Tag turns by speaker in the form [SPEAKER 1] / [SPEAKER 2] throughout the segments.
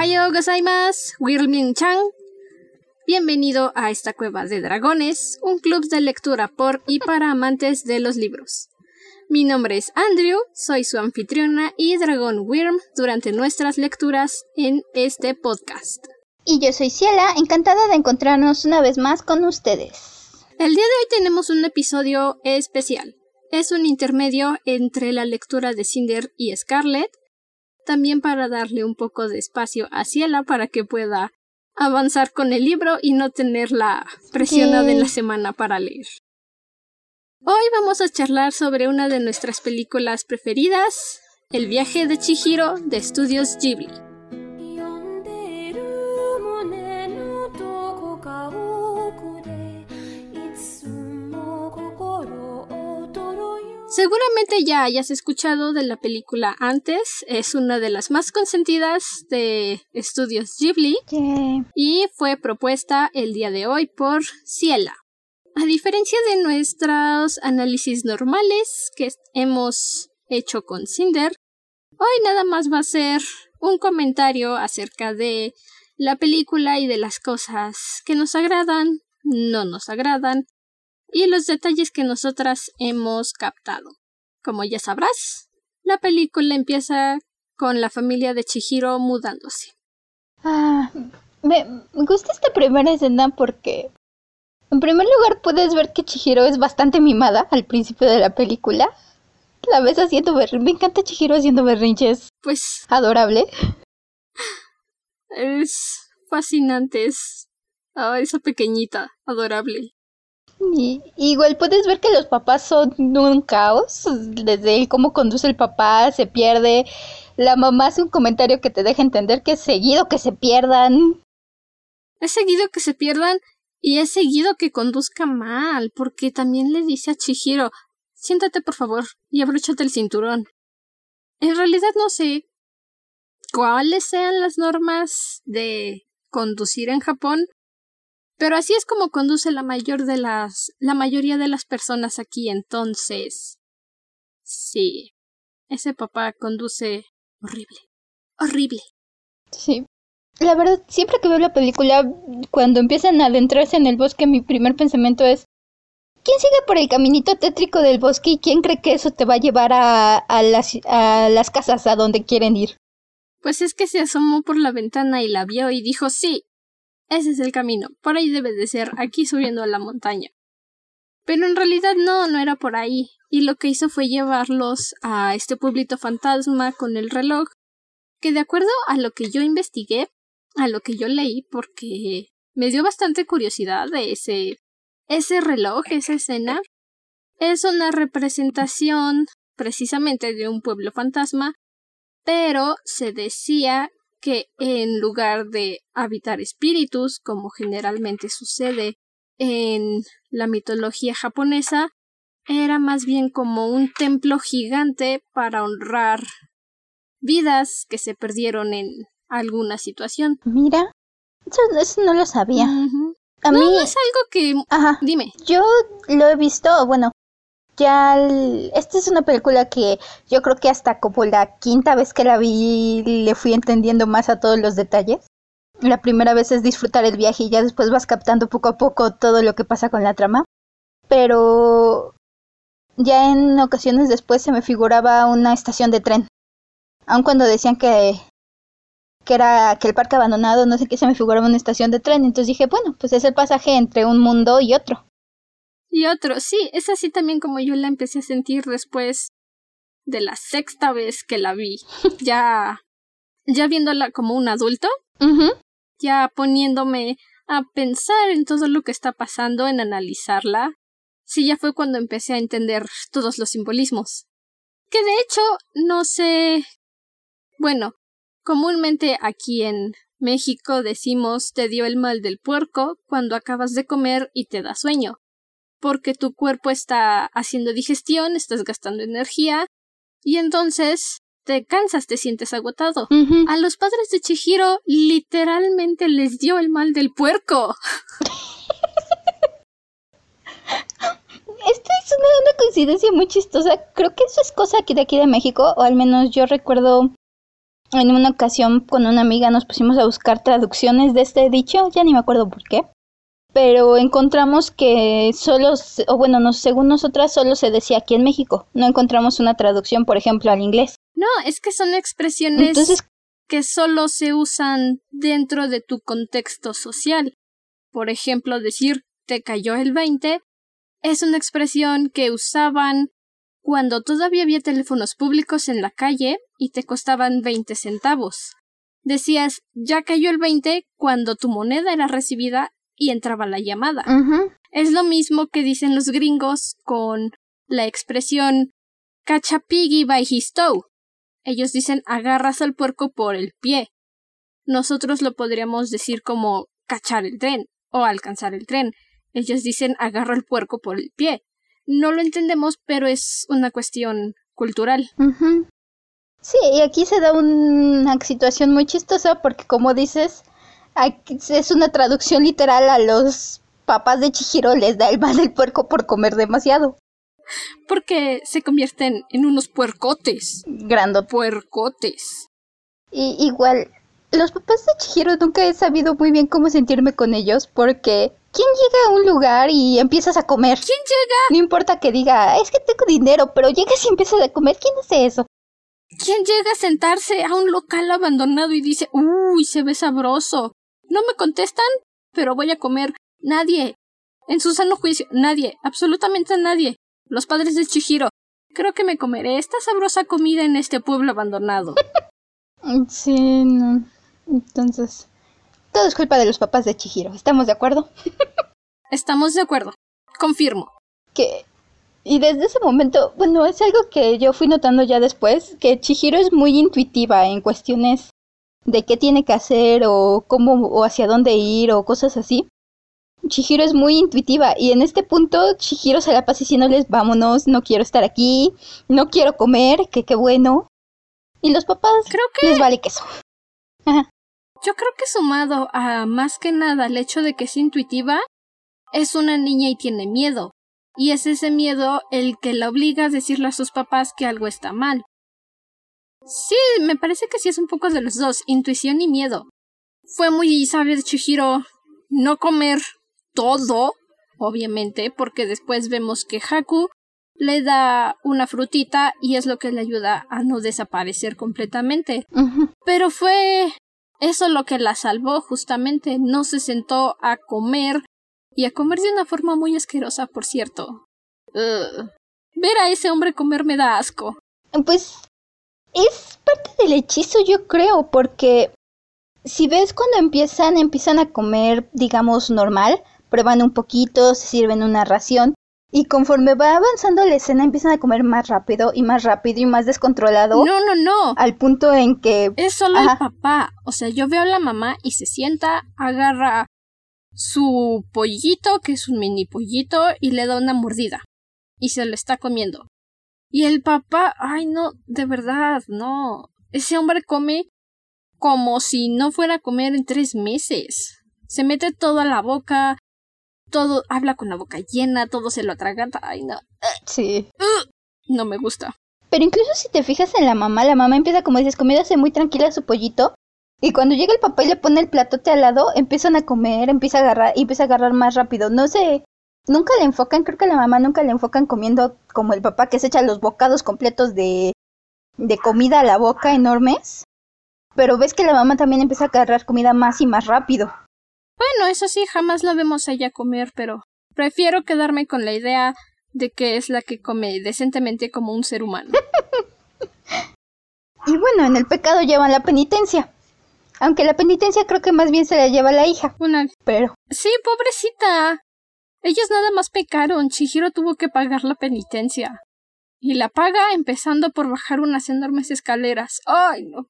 [SPEAKER 1] Ohayo gozaimasu, Wirmin Chang. Bienvenido a esta cueva de dragones, un club de lectura por y para amantes de los libros. Mi nombre es Andrew, soy su anfitriona y dragón Wyrm durante nuestras lecturas en este podcast.
[SPEAKER 2] Y yo soy Ciela, encantada de encontrarnos una vez más con ustedes.
[SPEAKER 1] El día de hoy tenemos un episodio especial. Es un intermedio entre la lectura de Cinder y Scarlet, también para darle un poco de espacio a Ciela para que pueda avanzar con el libro y no tener la presión de la semana para leer. Hoy vamos a charlar sobre una de nuestras películas preferidas, El viaje de Chihiro de Estudios Ghibli. Seguramente ya hayas escuchado de la película antes, es una de las más consentidas de estudios Ghibli. Y fue propuesta el día de hoy por Ciela. A diferencia de nuestros análisis normales que hemos hecho con Cinder, hoy nada más va a ser un comentario acerca de la película y de las cosas que nos agradan, no nos agradan, y los detalles que nosotras hemos captado. Como ya sabrás, la película empieza con la familia de Chihiro mudándose.
[SPEAKER 2] Ah, me, gusta esta primera escena porque, en primer lugar, puedes ver que Chihiro es bastante mimada al principio de la película. La ves haciendo berrinches. Me encanta Chihiro haciendo berrinches.
[SPEAKER 1] Pues.
[SPEAKER 2] Adorable.
[SPEAKER 1] Es fascinante. Es. Oh, esa pequeñita. Adorable.
[SPEAKER 2] Y, igual puedes ver que los papás son un caos, desde cómo conduce el papá, se pierde. La mamá hace un comentario que te deja entender que es seguido que se pierdan.
[SPEAKER 1] Es seguido que se pierdan y es seguido que conduzca mal, porque también le dice a Chihiro, siéntate por favor y abróchate el cinturón. En realidad no sé cuáles sean las normas de conducir en Japón, pero así es como conduce la mayor de las la mayoría de las personas aquí, entonces. Sí. Ese papá conduce horrible. Horrible.
[SPEAKER 2] Sí. La verdad, siempre que veo la película, cuando empiezan a adentrarse en el bosque, mi primer pensamiento es ¿Quién sigue por el caminito tétrico del bosque y quién cree que eso te va a llevar a, a, las, a las casas a donde quieren ir?
[SPEAKER 1] Pues es que se asomó por la ventana y la vio y dijo sí, ese es el camino, por ahí debe de ser, aquí subiendo a la montaña. Pero en realidad no, no era por ahí, y lo que hizo fue llevarlos a este pueblito fantasma con el reloj, que de acuerdo a lo que yo investigué, a lo que yo leí, porque me dio bastante curiosidad ese, ese reloj, esa escena, es una representación precisamente de un pueblo fantasma, pero se decía que en lugar de habitar espíritus, como generalmente sucede en la mitología japonesa, era más bien como un templo gigante para honrar vidas que se perdieron en alguna situación.
[SPEAKER 2] Mira, eso, no lo sabía.
[SPEAKER 1] A mí es algo que...
[SPEAKER 2] Ajá.
[SPEAKER 1] Dime.
[SPEAKER 2] Yo lo he visto, bueno, ya esta es una película que yo creo que hasta como la quinta vez que la vi le fui entendiendo más a todos los detalles. La primera vez es disfrutar el viaje y ya después vas captando poco a poco todo lo que pasa con la trama. Pero ya en ocasiones después se me figuraba una estación de tren. Aun cuando decían que que era que el parque abandonado, no sé qué, se me figuraba una estación de tren. Entonces dije, bueno, pues es el pasaje entre un mundo y otro.
[SPEAKER 1] Y otro, sí, es así también como yo la empecé a sentir después de la sexta vez que la vi. ya, ya viéndola como un adulto, ya poniéndome a pensar en todo lo que está pasando, en analizarla. Sí, ya fue cuando empecé a entender todos los simbolismos. Que de hecho, no sé. Bueno, comúnmente aquí en México decimos te dio el mal del puerco cuando acabas de comer y te da sueño porque tu cuerpo está haciendo digestión, estás gastando energía y entonces te cansas, te sientes agotado. A los padres de Chihiro literalmente les dio el mal del puerco.
[SPEAKER 2] Esto es una, coincidencia muy chistosa. Creo que eso es cosa aquí de aquí de México, o al menos yo recuerdo en una ocasión con una amiga nos pusimos a buscar traducciones de este dicho, ya ni me acuerdo por qué, pero encontramos que solo, o bueno, según nosotras solo se decía aquí en México, no encontramos una traducción, por ejemplo, al inglés.
[SPEAKER 1] No, es que son expresiones que solo se usan dentro de tu contexto social. Por ejemplo, decir te cayó el 20 es una expresión que usaban cuando todavía había teléfonos públicos en la calle y te costaban 20 centavos. Decías, ya cayó el 20 cuando tu moneda era recibida y entraba la llamada. Es lo mismo que dicen los gringos con la expresión catch a piggy by his toe. Ellos dicen agarras al puerco por el pie. Nosotros lo podríamos decir como cachar el tren o alcanzar el tren. Ellos dicen agarra al puerco por el pie. No lo entendemos, pero es una cuestión cultural.
[SPEAKER 2] Sí, y aquí se da una situación muy chistosa porque como dices, es una traducción literal a los papás de Chihiro les da el mal del puerco por comer demasiado.
[SPEAKER 1] Porque se convierten en unos puercotes.
[SPEAKER 2] Grando.
[SPEAKER 1] Puercotes.
[SPEAKER 2] Y igual, los papás de Chihiro nunca he sabido muy bien cómo sentirme con ellos porque ¿quién llega a un lugar y empiezas a comer?
[SPEAKER 1] ¿Quién llega?
[SPEAKER 2] No importa que diga, es que tengo dinero, pero llegas y empiezas a comer, ¿quién hace eso?
[SPEAKER 1] ¿Quién llega a sentarse a un local abandonado y dice, uy, se ve sabroso? No me contestan, pero voy a comer. Nadie. En su sano juicio, nadie, absolutamente nadie. Los padres de Chihiro. Creo que me comeré esta sabrosa comida en este pueblo abandonado.
[SPEAKER 2] sí, no. Entonces, todo es culpa de los papás de Chihiro. ¿Estamos de acuerdo?
[SPEAKER 1] Estamos de acuerdo. Confirmo.
[SPEAKER 2] Que y desde ese momento, bueno, es algo que yo fui notando ya después, que Chihiro es muy intuitiva en cuestiones de qué tiene que hacer o cómo o hacia dónde ir o cosas así. Chihiro es muy intuitiva y en este punto Chihiro se la pasa diciéndoles vámonos, no quiero estar aquí, no quiero comer, que qué bueno. Y los papás
[SPEAKER 1] creo que
[SPEAKER 2] les vale queso.
[SPEAKER 1] Yo creo que sumado a más que nada el hecho de que es intuitiva, es una niña y tiene miedo. Y es ese miedo el que la obliga a decirle a sus papás que algo está mal. Sí, me parece que sí es un poco de los dos, intuición y miedo. Fue muy sabio de Chihiro no comer todo, obviamente, porque después vemos que Haku le da una frutita y es lo que le ayuda a no desaparecer completamente. Pero fue eso lo que la salvó justamente. No se sentó a comer y a comer de una forma muy asquerosa, por cierto. Ver a ese hombre comer me da asco.
[SPEAKER 2] Pues es parte del hechizo, yo creo, porque si ves cuando empiezan, empiezan a comer, digamos, normal, prueban un poquito, se sirven una ración, y conforme va avanzando la escena empiezan a comer más rápido y más rápido y más descontrolado.
[SPEAKER 1] No, no, no.
[SPEAKER 2] Al punto en que...
[SPEAKER 1] Es solo el papá. O sea, yo veo a la mamá y se sienta, agarra su pollito, que es un mini pollito, y le da una mordida. Y se lo está comiendo. Y el papá, ay no, de verdad, no. Ese hombre come como si no fuera a comer en tres meses. Se mete todo a la boca, todo habla con la boca llena, todo se lo atraganta. Ay, no.
[SPEAKER 2] Sí.
[SPEAKER 1] no me gusta.
[SPEAKER 2] Pero incluso si te fijas en la mamá, la mamá empieza, como dices, comiéndose muy tranquila su pollito. Y cuando llega el papá y le pone el platote al lado, empiezan a comer, empieza a agarrar, y empieza a agarrar más rápido. No sé, nunca le enfocan, creo que la mamá nunca le enfocan comiendo como el papá que se echa los bocados completos de, de comida a la boca enormes. Pero ves que la mamá también empieza a agarrar comida más y más rápido.
[SPEAKER 1] Bueno, eso sí, jamás la vemos a ella comer, pero prefiero quedarme con la idea de que es la que come decentemente como un ser humano.
[SPEAKER 2] y bueno, en el pecado llevan la penitencia. Aunque la penitencia creo que más bien se la lleva la hija.
[SPEAKER 1] Una.
[SPEAKER 2] Pero.
[SPEAKER 1] Sí, pobrecita. Ellos nada más pecaron. Chihiro tuvo que pagar la penitencia. Y la paga empezando por bajar unas enormes escaleras. ¡Ay, no!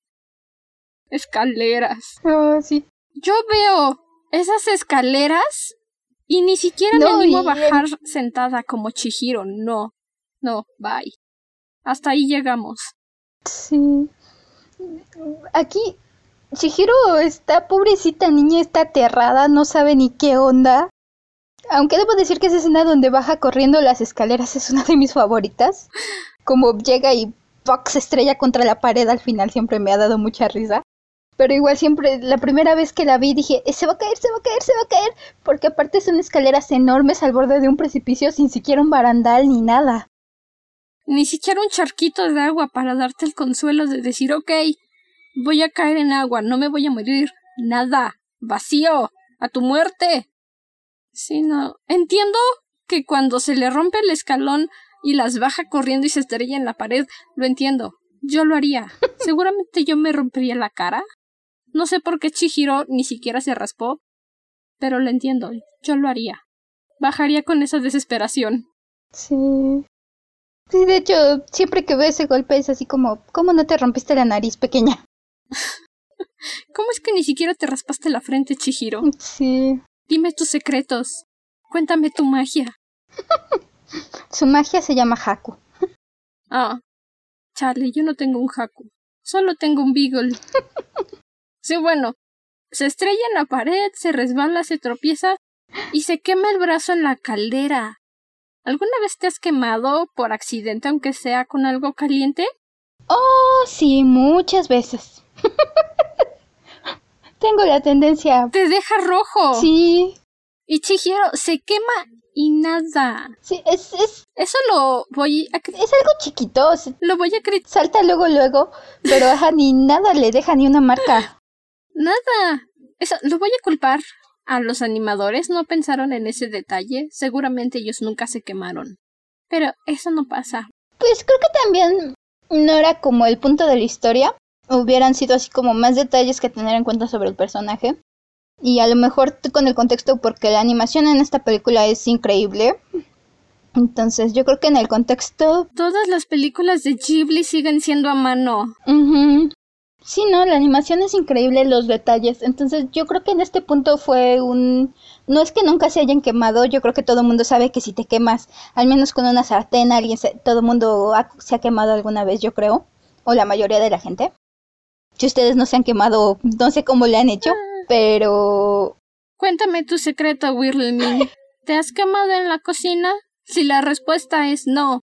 [SPEAKER 1] Escaleras.
[SPEAKER 2] Oh, sí.
[SPEAKER 1] Yo veo esas escaleras y ni siquiera me animo a bajar sentada como Chihiro. No. No, bye. Hasta ahí llegamos.
[SPEAKER 2] Sí. Aquí Chihiro está pobrecita niña, está aterrada, no sabe ni qué onda. Aunque debo decir que esa escena donde baja corriendo las escaleras es una de mis favoritas. Como llega y Fox estrella contra la pared al final siempre me ha dado mucha risa. Pero igual siempre, la primera vez que la vi dije, se va a caer, se va a caer, se va a caer. Porque aparte son escaleras enormes al borde de un precipicio sin siquiera un barandal ni nada.
[SPEAKER 1] Ni siquiera un charquito de agua para darte el consuelo de decir, ok, voy a caer en agua, no me voy a morir. Nada. Vacío. A tu muerte. Sí, no. Entiendo que cuando se le rompe el escalón y las baja corriendo y se estrella en la pared, lo entiendo. Yo lo haría. Seguramente yo me rompería la cara. No sé por qué Chihiro ni siquiera se raspó, pero lo entiendo. Yo lo haría. Bajaría con esa desesperación.
[SPEAKER 2] Sí. Sí, de hecho, siempre que veo ese golpe es así como, ¿cómo no te rompiste la nariz pequeña?
[SPEAKER 1] ¿Cómo es que ni siquiera te raspaste la frente, Chihiro?
[SPEAKER 2] Sí.
[SPEAKER 1] Dime tus secretos. Cuéntame tu magia.
[SPEAKER 2] Su magia se llama Haku.
[SPEAKER 1] Ah. Charlie, yo no tengo un Haku. Solo tengo un Beagle. sí, bueno. Se estrella en la pared, se resbala, se tropieza y se quema el brazo en la caldera. ¿Alguna vez te has quemado por accidente, aunque sea con algo caliente?
[SPEAKER 2] Oh, sí, muchas veces. Tengo la tendencia.
[SPEAKER 1] Te deja rojo.
[SPEAKER 2] Sí.
[SPEAKER 1] Y Chihiro se quema y nada.
[SPEAKER 2] Sí, es, es,
[SPEAKER 1] Eso lo voy a...
[SPEAKER 2] es algo chiquito.
[SPEAKER 1] Lo voy a criticar.
[SPEAKER 2] Salta luego, luego. Pero ajá, ni nada le deja ni una marca.
[SPEAKER 1] Nada. Eso lo voy a culpar a los animadores. No pensaron en ese detalle. Seguramente ellos nunca se quemaron. Pero eso no pasa.
[SPEAKER 2] Pues creo que también no era como el punto de la historia. Hubieran sido así como más detalles que tener en cuenta sobre el personaje. Y a lo mejor con el contexto, porque la animación en esta película es increíble. Entonces yo creo que en el contexto...
[SPEAKER 1] Todas las películas de Ghibli siguen siendo a mano.
[SPEAKER 2] ujú, Sí, no, la animación es increíble, los detalles. Entonces yo creo que en este punto fue un... No es que nunca se hayan quemado, yo creo que todo el mundo sabe que si te quemas, al menos con una sartén, alguien se- todo el mundo ha- se ha quemado alguna vez, yo creo. O la mayoría de la gente. Si ustedes no se han quemado, no sé cómo le han hecho, pero...
[SPEAKER 1] Cuéntame tu secreto, Whirlmin. ¿Te has quemado en la cocina? Si la respuesta es no,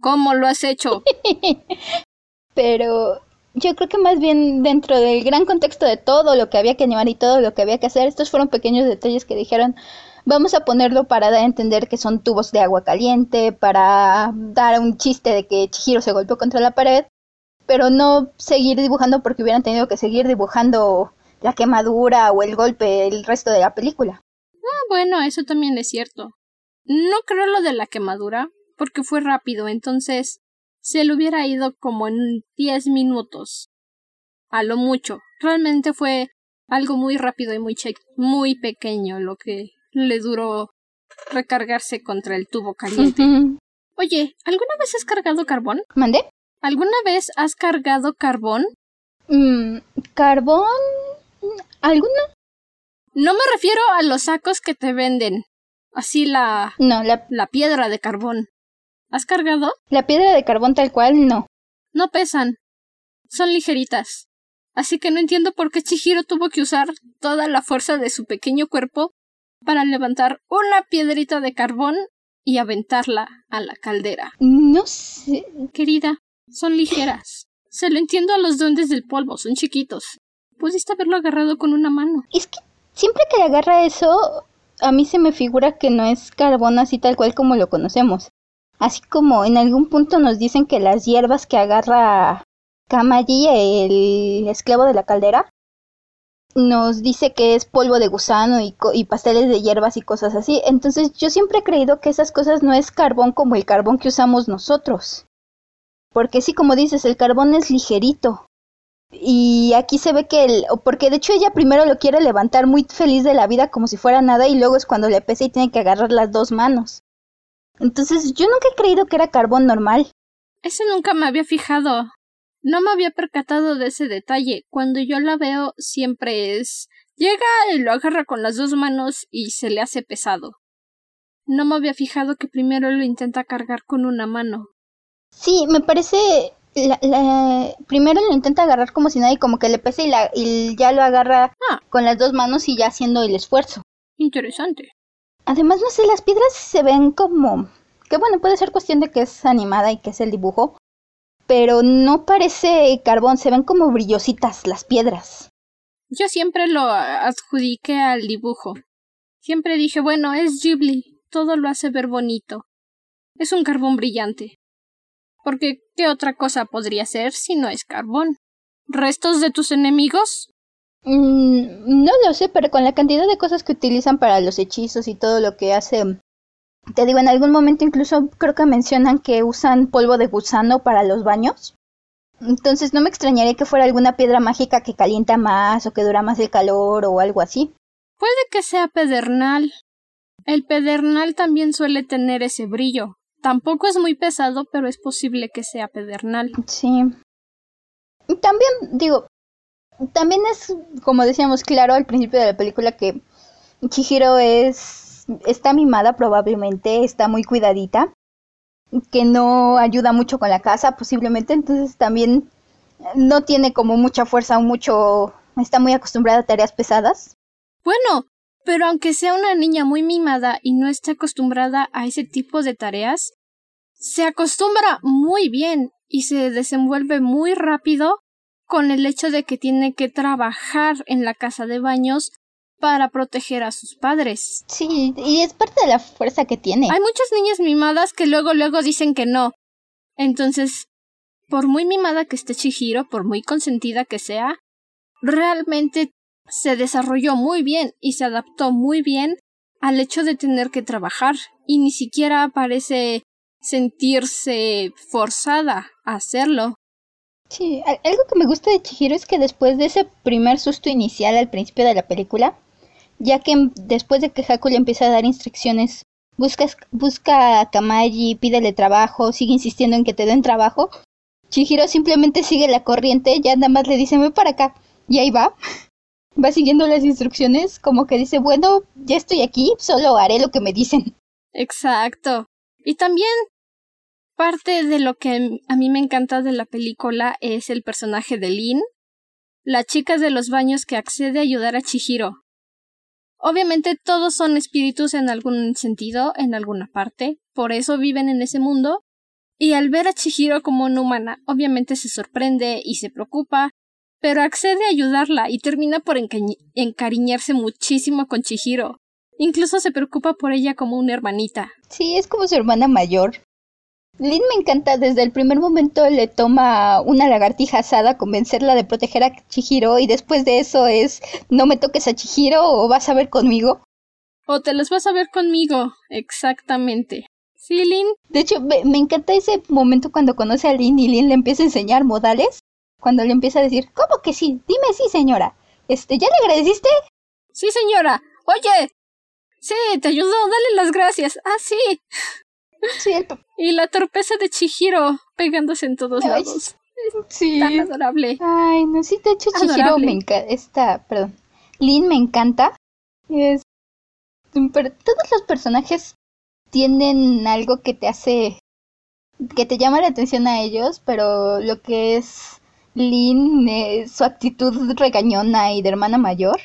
[SPEAKER 1] ¿cómo lo has hecho?
[SPEAKER 2] Pero yo creo que más bien dentro del gran contexto de todo lo que había que animar y todo lo que había que hacer, estos fueron pequeños detalles que dijeron, vamos a ponerlo para dar a entender que son tubos de agua caliente, para dar un chiste de que Chihiro se golpeó contra la pared, pero no seguir dibujando porque hubieran tenido que seguir dibujando la quemadura o el golpe el resto de la película.
[SPEAKER 1] Ah, bueno, eso también es cierto. No creo lo de la quemadura, porque fue rápido, entonces se le hubiera ido como en 10 minutos. A lo mucho. Realmente fue algo muy rápido y muy, che- muy pequeño lo que le duró recargarse contra el tubo caliente. Oye, ¿alguna vez has cargado carbón?
[SPEAKER 2] ¿Mandé?
[SPEAKER 1] ¿Alguna vez has cargado carbón?
[SPEAKER 2] Mm, ¿Carbón? ¿Alguna?
[SPEAKER 1] No me refiero a los sacos que te venden. Así la,
[SPEAKER 2] No, la,
[SPEAKER 1] la piedra de carbón. ¿Has cargado?
[SPEAKER 2] la piedra de carbón tal cual, no.
[SPEAKER 1] No pesan. Son ligeritas. Así que no entiendo por qué Chihiro tuvo que usar toda la fuerza de su pequeño cuerpo para levantar una piedrita de carbón y aventarla a la caldera.
[SPEAKER 2] No sé.
[SPEAKER 1] Querida, son ligeras. Se lo entiendo a los duendes del polvo, son chiquitos. Pudiste haberlo agarrado con una mano.
[SPEAKER 2] Es que siempre que le agarra eso, a mí se me figura que no es carbón así tal cual como lo conocemos. Así como en algún punto nos dicen que las hierbas que agarra Kamaji, el esclavo de la caldera, nos dice que es polvo de gusano y, y pasteles de hierbas y cosas así. Entonces yo siempre he creído que esas cosas no es carbón como el carbón que usamos nosotros. Porque sí, como dices, el carbón es ligerito. Y aquí se ve que el, porque de hecho ella primero lo quiere levantar muy feliz de la vida como si fuera nada y luego es cuando le pesa y tiene que agarrar las dos manos. Entonces yo nunca he creído que era carbón normal.
[SPEAKER 1] Ese nunca me había fijado. No me había percatado de ese detalle. Cuando yo la veo siempre es llega y lo agarra con las dos manos y se le hace pesado. No me había fijado que primero lo intenta cargar con una mano.
[SPEAKER 2] Sí, me parece la, la- primero lo intenta agarrar como si nada y como que le pesa y, la, y ya lo agarra
[SPEAKER 1] Ah.
[SPEAKER 2] con las dos manos y ya haciendo el esfuerzo.
[SPEAKER 1] Interesante.
[SPEAKER 2] Además, no sé, las piedras se ven como... Que bueno, puede ser cuestión de que es animada y que es el dibujo. pero no parece carbón, se ven como brillositas las piedras.
[SPEAKER 1] Yo siempre lo adjudiqué al dibujo. Siempre dije, bueno, es Ghibli, todo lo hace ver bonito. Es un carbón brillante. Porque, ¿qué otra cosa podría ser si no es carbón? ¿Restos de tus enemigos?
[SPEAKER 2] Mm, no lo sé, pero con la cantidad de cosas que utilizan para los hechizos y todo lo que hace. Te digo, en algún momento incluso creo que mencionan que usan polvo de gusano para los baños. Entonces no me extrañaría que fuera alguna piedra mágica que calienta más o que dura más el calor o algo así.
[SPEAKER 1] Puede que sea pedernal. El pedernal también suele tener ese brillo. Tampoco es muy pesado, pero es posible que sea pedernal.
[SPEAKER 2] Sí. También, digo, también es, como decíamos, claro al principio de la película que Chihiro es, está mimada probablemente, está muy cuidadita, que no ayuda mucho con la casa posiblemente, entonces también no tiene como mucha fuerza o mucho, está muy acostumbrada a tareas pesadas.
[SPEAKER 1] Bueno, pero aunque sea una niña muy mimada y no esté acostumbrada a ese tipo de tareas, se acostumbra muy bien y se desenvuelve muy rápido con el hecho de que tiene que trabajar en la casa de baños para proteger a sus padres.
[SPEAKER 2] Sí, y es parte de la fuerza que tiene.
[SPEAKER 1] Hay muchas niñas mimadas que luego luego dicen que no. Entonces, por muy mimada que esté Chihiro, por muy consentida que sea, realmente se desarrolló muy bien y se adaptó muy bien al hecho de tener que trabajar y ni siquiera parece sentirse forzada a hacerlo.
[SPEAKER 2] Sí, algo que me gusta de Chihiro es que después de ese primer susto inicial al principio de la película, ya que después de que Haku le empieza a dar instrucciones, busca, busca a Kamaji, pídele trabajo, sigue insistiendo en que te den trabajo, Chihiro simplemente sigue la corriente, ya nada más le dice, ve para acá, y ahí va. Va siguiendo las instrucciones, como que dice, bueno, ya estoy aquí, solo haré lo que me dicen.
[SPEAKER 1] Exacto. Y también Parte de lo que a mí me encanta de la película es el personaje de Lin, la chica de los baños que accede a ayudar a Chihiro. Obviamente todos son espíritus en algún sentido, en alguna parte, por eso viven en ese mundo, y al ver a Chihiro como una humana, obviamente se sorprende y se preocupa, pero accede a ayudarla y termina por encariñarse muchísimo con Chihiro. Incluso se preocupa por ella como una hermanita.
[SPEAKER 2] Sí, es como su hermana mayor. Lin me encanta, desde el primer momento le toma una lagartija asada convencerla de proteger a Chihiro y después de eso es no me toques a Chihiro o vas a ver conmigo.
[SPEAKER 1] O te los vas a ver conmigo, exactamente. ¿Sí, Lin?
[SPEAKER 2] De hecho, me, me, encanta ese momento cuando conoce a Lin y Lin le empieza a enseñar modales. Cuando le empieza a decir, ¿cómo que sí? Dime sí, señora. Este, ¿ya le agradeciste?
[SPEAKER 1] Sí, señora. Oye. Sí, te ayudó. Dale las gracias. Ah, sí.
[SPEAKER 2] Sí,
[SPEAKER 1] Y la torpeza de Chihiro pegándose en todos lados. Sí. Tan adorable.
[SPEAKER 2] Ay, no, sí, de hecho Chihiro me encanta. Esta, perdón. Lin me encanta. Es. Pero todos los personajes tienen algo que te hace. que te llama la atención a ellos, pero lo que es Lin, es su actitud regañona y de hermana mayor.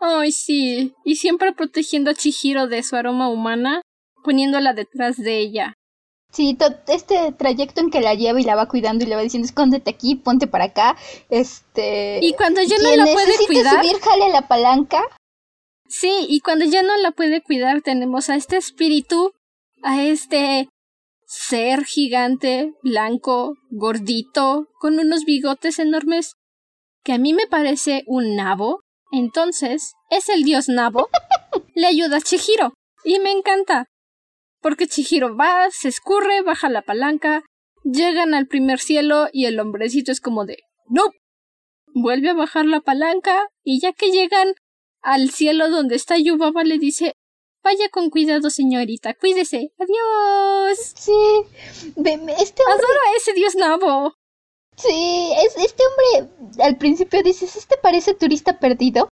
[SPEAKER 1] Ay, sí. Y siempre protegiendo a Chihiro de su aroma humana poniéndola detrás de ella.
[SPEAKER 2] Sí, este trayecto en que la lleva y la va cuidando y le va diciendo escóndete aquí, ponte para acá, este...
[SPEAKER 1] Y cuando ya no la puede cuidar...
[SPEAKER 2] subir, jale la palanca.
[SPEAKER 1] Sí, y cuando ya no la puede cuidar tenemos a este espíritu, a este ser gigante, blanco, gordito, con unos bigotes enormes, que a mí me parece un nabo. Entonces, es el dios nabo. Le ayuda a Chihiro. Y me encanta porque Chihiro va, se escurre, baja la palanca, llegan al primer cielo y el hombrecito es como de no. Vuelve a bajar la palanca y ya que llegan al cielo donde está Yubaba le dice Vaya con cuidado, señorita, cuídese. Adiós.
[SPEAKER 2] Sí. Este
[SPEAKER 1] Adoro a ese dios nabo.
[SPEAKER 2] Sí, es, este hombre al principio dices, ¿este parece turista perdido?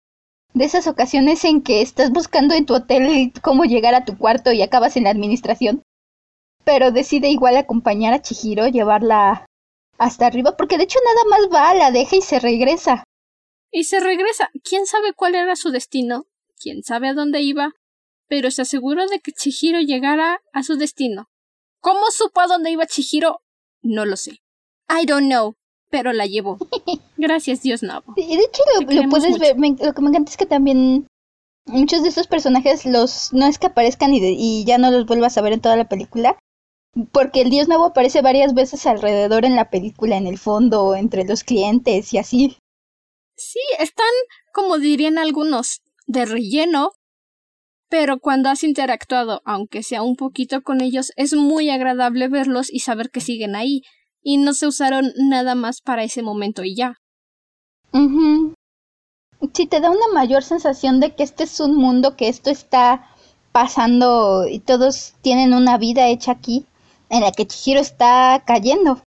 [SPEAKER 2] de esas ocasiones en que estás buscando en tu hotel cómo llegar a tu cuarto y acabas en la administración. Pero decide igual acompañar a Chihiro, llevarla hasta arriba, porque de hecho nada más va, la deja y se regresa.
[SPEAKER 1] Y se regresa. ¿Quién sabe cuál era su destino? ¿Quién sabe a dónde iba? Pero se aseguró de que Chihiro llegara a su destino. ¿Cómo supo a dónde iba Chihiro? No lo sé. I don't know, pero la llevo. Gracias, Dios Nabo.
[SPEAKER 2] Y de hecho lo, puedes ver, lo que me encanta es que también muchos de estos personajes los no es que aparezcan y, y ya no los vuelvas a ver en toda la película, porque el dios Nabo aparece varias veces alrededor en la película, en el fondo, entre los clientes y así.
[SPEAKER 1] Sí, están, como dirían algunos, de relleno, pero cuando has interactuado, aunque sea un poquito con ellos, es muy agradable verlos y saber que siguen ahí, y no se usaron nada más para ese momento y ya.
[SPEAKER 2] Mhm. Sí, te da una mayor sensación de que este es un mundo, que esto está pasando y todos tienen una vida hecha aquí, en la que Chihiro está cayendo.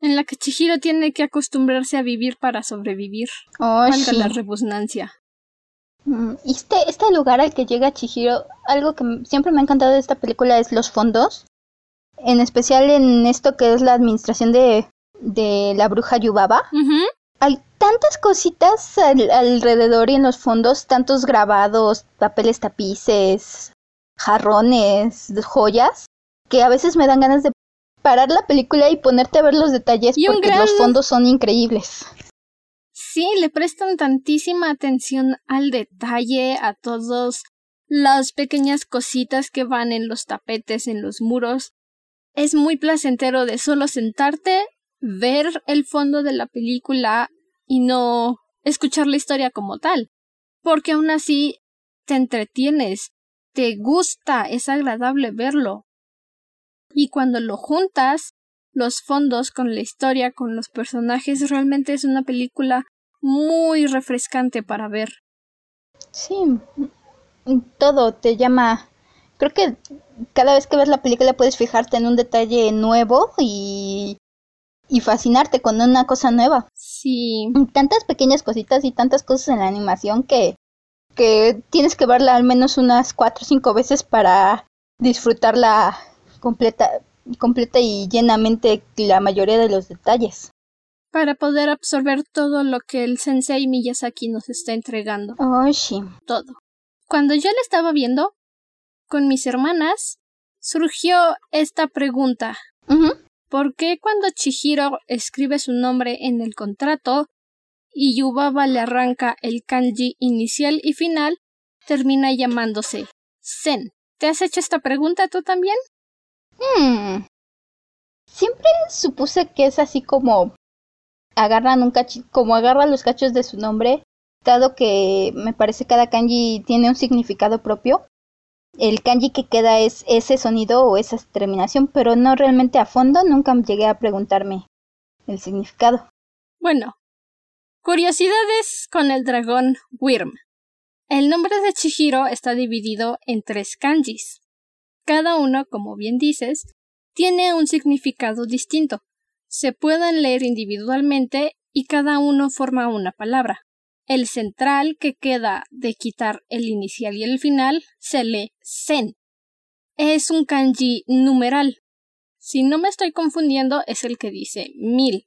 [SPEAKER 1] En la que Chihiro tiene que acostumbrarse a vivir para sobrevivir.
[SPEAKER 2] Oh,
[SPEAKER 1] la rebusnancia.
[SPEAKER 2] Mm, este, este lugar al que llega Chihiro, algo que siempre me ha encantado de esta película es los fondos. En especial en esto que es la administración de, de la bruja Yubaba. Hay tantas cositas alrededor y en los fondos, tantos grabados, papeles tapices, jarrones, joyas, que a veces me dan ganas de parar la película y ponerte a ver los detalles porque los fondos son increíbles.
[SPEAKER 1] Sí, le prestan tantísima atención al detalle, a todas las pequeñas cositas que van en los tapetes, en los muros. Es muy placentero de solo sentarte, ver el fondo de la película y no escuchar la historia como tal. Porque aún así te entretienes, te gusta, es agradable verlo. Y cuando lo juntas, los fondos con la historia, con los personajes, realmente es una película muy refrescante para ver.
[SPEAKER 2] Sí, todo te llama. Creo que cada vez que ves la película puedes fijarte en un detalle nuevo y, y fascinarte con una cosa nueva.
[SPEAKER 1] Sí.
[SPEAKER 2] Tantas pequeñas cositas y tantas cosas en la animación que, que tienes que verla al menos unas cuatro o cinco veces para disfrutarla completa, completa y llenamente la mayoría de los detalles.
[SPEAKER 1] Para poder absorber todo lo que el sensei Miyazaki nos está entregando.
[SPEAKER 2] Oh, sí.
[SPEAKER 1] Todo. Cuando yo le estaba viendo, con mis hermanas, surgió esta pregunta. ¿Por qué cuando Chihiro escribe su nombre en el contrato y Yubaba le arranca el kanji inicial y final, termina llamándose Zen? ¿Te has hecho esta pregunta tú también?
[SPEAKER 2] Hmm. Siempre supuse que es así como agarran un como agarran los cachos de su nombre, dado que me parece cada kanji tiene un significado propio. El kanji que queda es ese sonido o esa terminación, pero no realmente a fondo, nunca llegué a preguntarme el significado.
[SPEAKER 1] Bueno, curiosidades con el dragón Wyrm. El nombre de Chihiro está dividido en tres kanjis. Cada uno, como bien dices, tiene un significado distinto. Se pueden leer individualmente y cada uno forma una palabra. El central, que queda de quitar el inicial y el final, se lee sen. Es un kanji numeral. Si no me estoy confundiendo, es el que dice mil.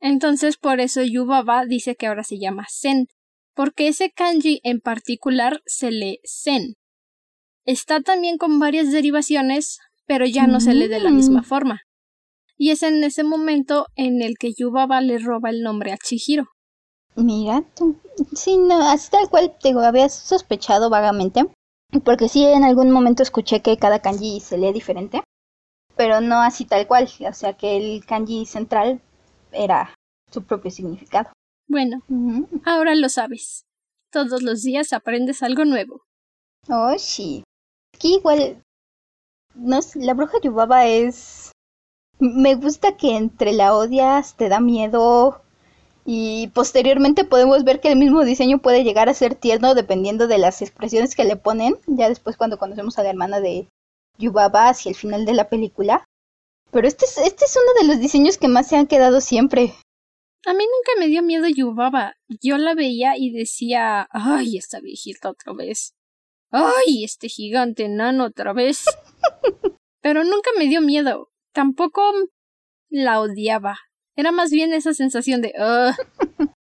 [SPEAKER 1] Entonces, por eso Yubaba dice que ahora se llama sen, porque ese kanji en particular se lee sen. Está también con varias derivaciones, pero ya no se lee de la misma mm. forma. Y es en ese momento en el que Yubaba le roba el nombre a Chihiro.
[SPEAKER 2] Mira, sí, no, así tal cual te había sospechado vagamente, porque sí en algún momento escuché que cada kanji se lee diferente, pero no así tal cual, o sea que el kanji central era su propio significado.
[SPEAKER 1] Bueno, ahora lo sabes. Todos los días aprendes algo nuevo.
[SPEAKER 2] Oh, sí. Aquí igual, no la bruja Yubaba es... Me gusta que entre la odias, te da miedo y posteriormente podemos ver que el mismo diseño puede llegar a ser tierno dependiendo de las expresiones que le ponen, ya después cuando conocemos a la hermana de Yubaba hacia el final de la película. Pero este es, este es uno de los diseños que más se han quedado siempre.
[SPEAKER 1] A mí nunca me dio miedo Yubaba. Yo la veía y decía, ay, esta viejita otra vez. ¡Ay! Este gigante enano otra vez. Pero nunca me dio miedo. Tampoco la odiaba. Era más bien esa sensación de ¡Ah!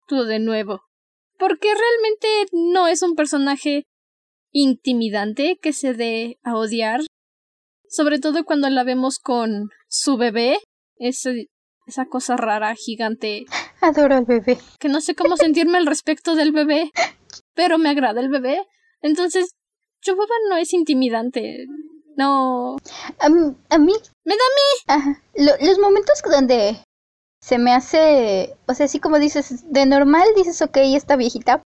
[SPEAKER 1] Tú de nuevo. Porque realmente no es un personaje intimidante que se dé a odiar. Sobre todo cuando la vemos con su bebé. Ese esa cosa rara, gigante.
[SPEAKER 2] Adoro al bebé.
[SPEAKER 1] Que no sé cómo sentirme al respecto del bebé, pero me agrada el bebé. Entonces, Yubaba no es intimidante. No.
[SPEAKER 2] A, mí,
[SPEAKER 1] Me da a mí.
[SPEAKER 2] ajá, lo- los momentos donde se me hace, o sea, así como dices, de normal dices, ok, esta viejita.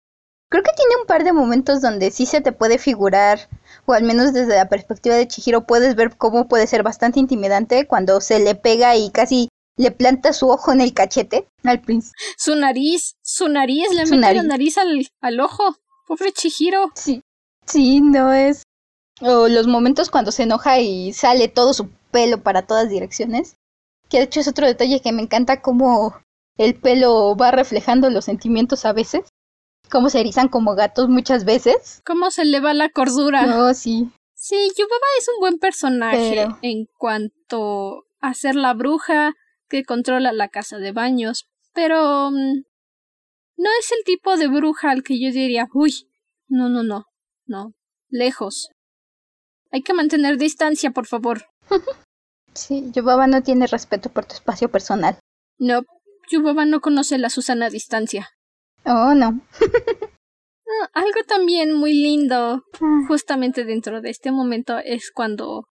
[SPEAKER 2] Creo que tiene un par de momentos donde sí se te puede figurar, o al menos desde la perspectiva de Chihiro puedes ver cómo puede ser bastante intimidante cuando se le pega y casi le planta su ojo en el cachete al príncipe.
[SPEAKER 1] Su nariz, su nariz, le
[SPEAKER 2] Su
[SPEAKER 1] mete
[SPEAKER 2] nariz.
[SPEAKER 1] la nariz al, al ojo. Pobre Chihiro.
[SPEAKER 2] Sí, sí, no es. O los momentos cuando se enoja y sale todo su pelo para todas direcciones. Que de hecho es otro detalle que me encanta cómo el pelo va reflejando los sentimientos a veces. Cómo se erizan como gatos muchas veces.
[SPEAKER 1] ¿Cómo se le va la cordura?
[SPEAKER 2] No, sí.
[SPEAKER 1] Sí, Yubaba es un buen personaje
[SPEAKER 2] Pero-
[SPEAKER 1] en cuanto a ser la bruja que controla la casa de baños, pero mm, no es el tipo de bruja al que yo diría, uy, no, no, no, no, lejos. Hay que mantener distancia, por favor.
[SPEAKER 2] Sí, Yubaba no tiene respeto por tu espacio personal.
[SPEAKER 1] No, Yubaba no conoce la Susana a distancia.
[SPEAKER 2] Oh, no.
[SPEAKER 1] Ah, algo también muy lindo
[SPEAKER 2] Ah,
[SPEAKER 1] justamente dentro de este momento es cuando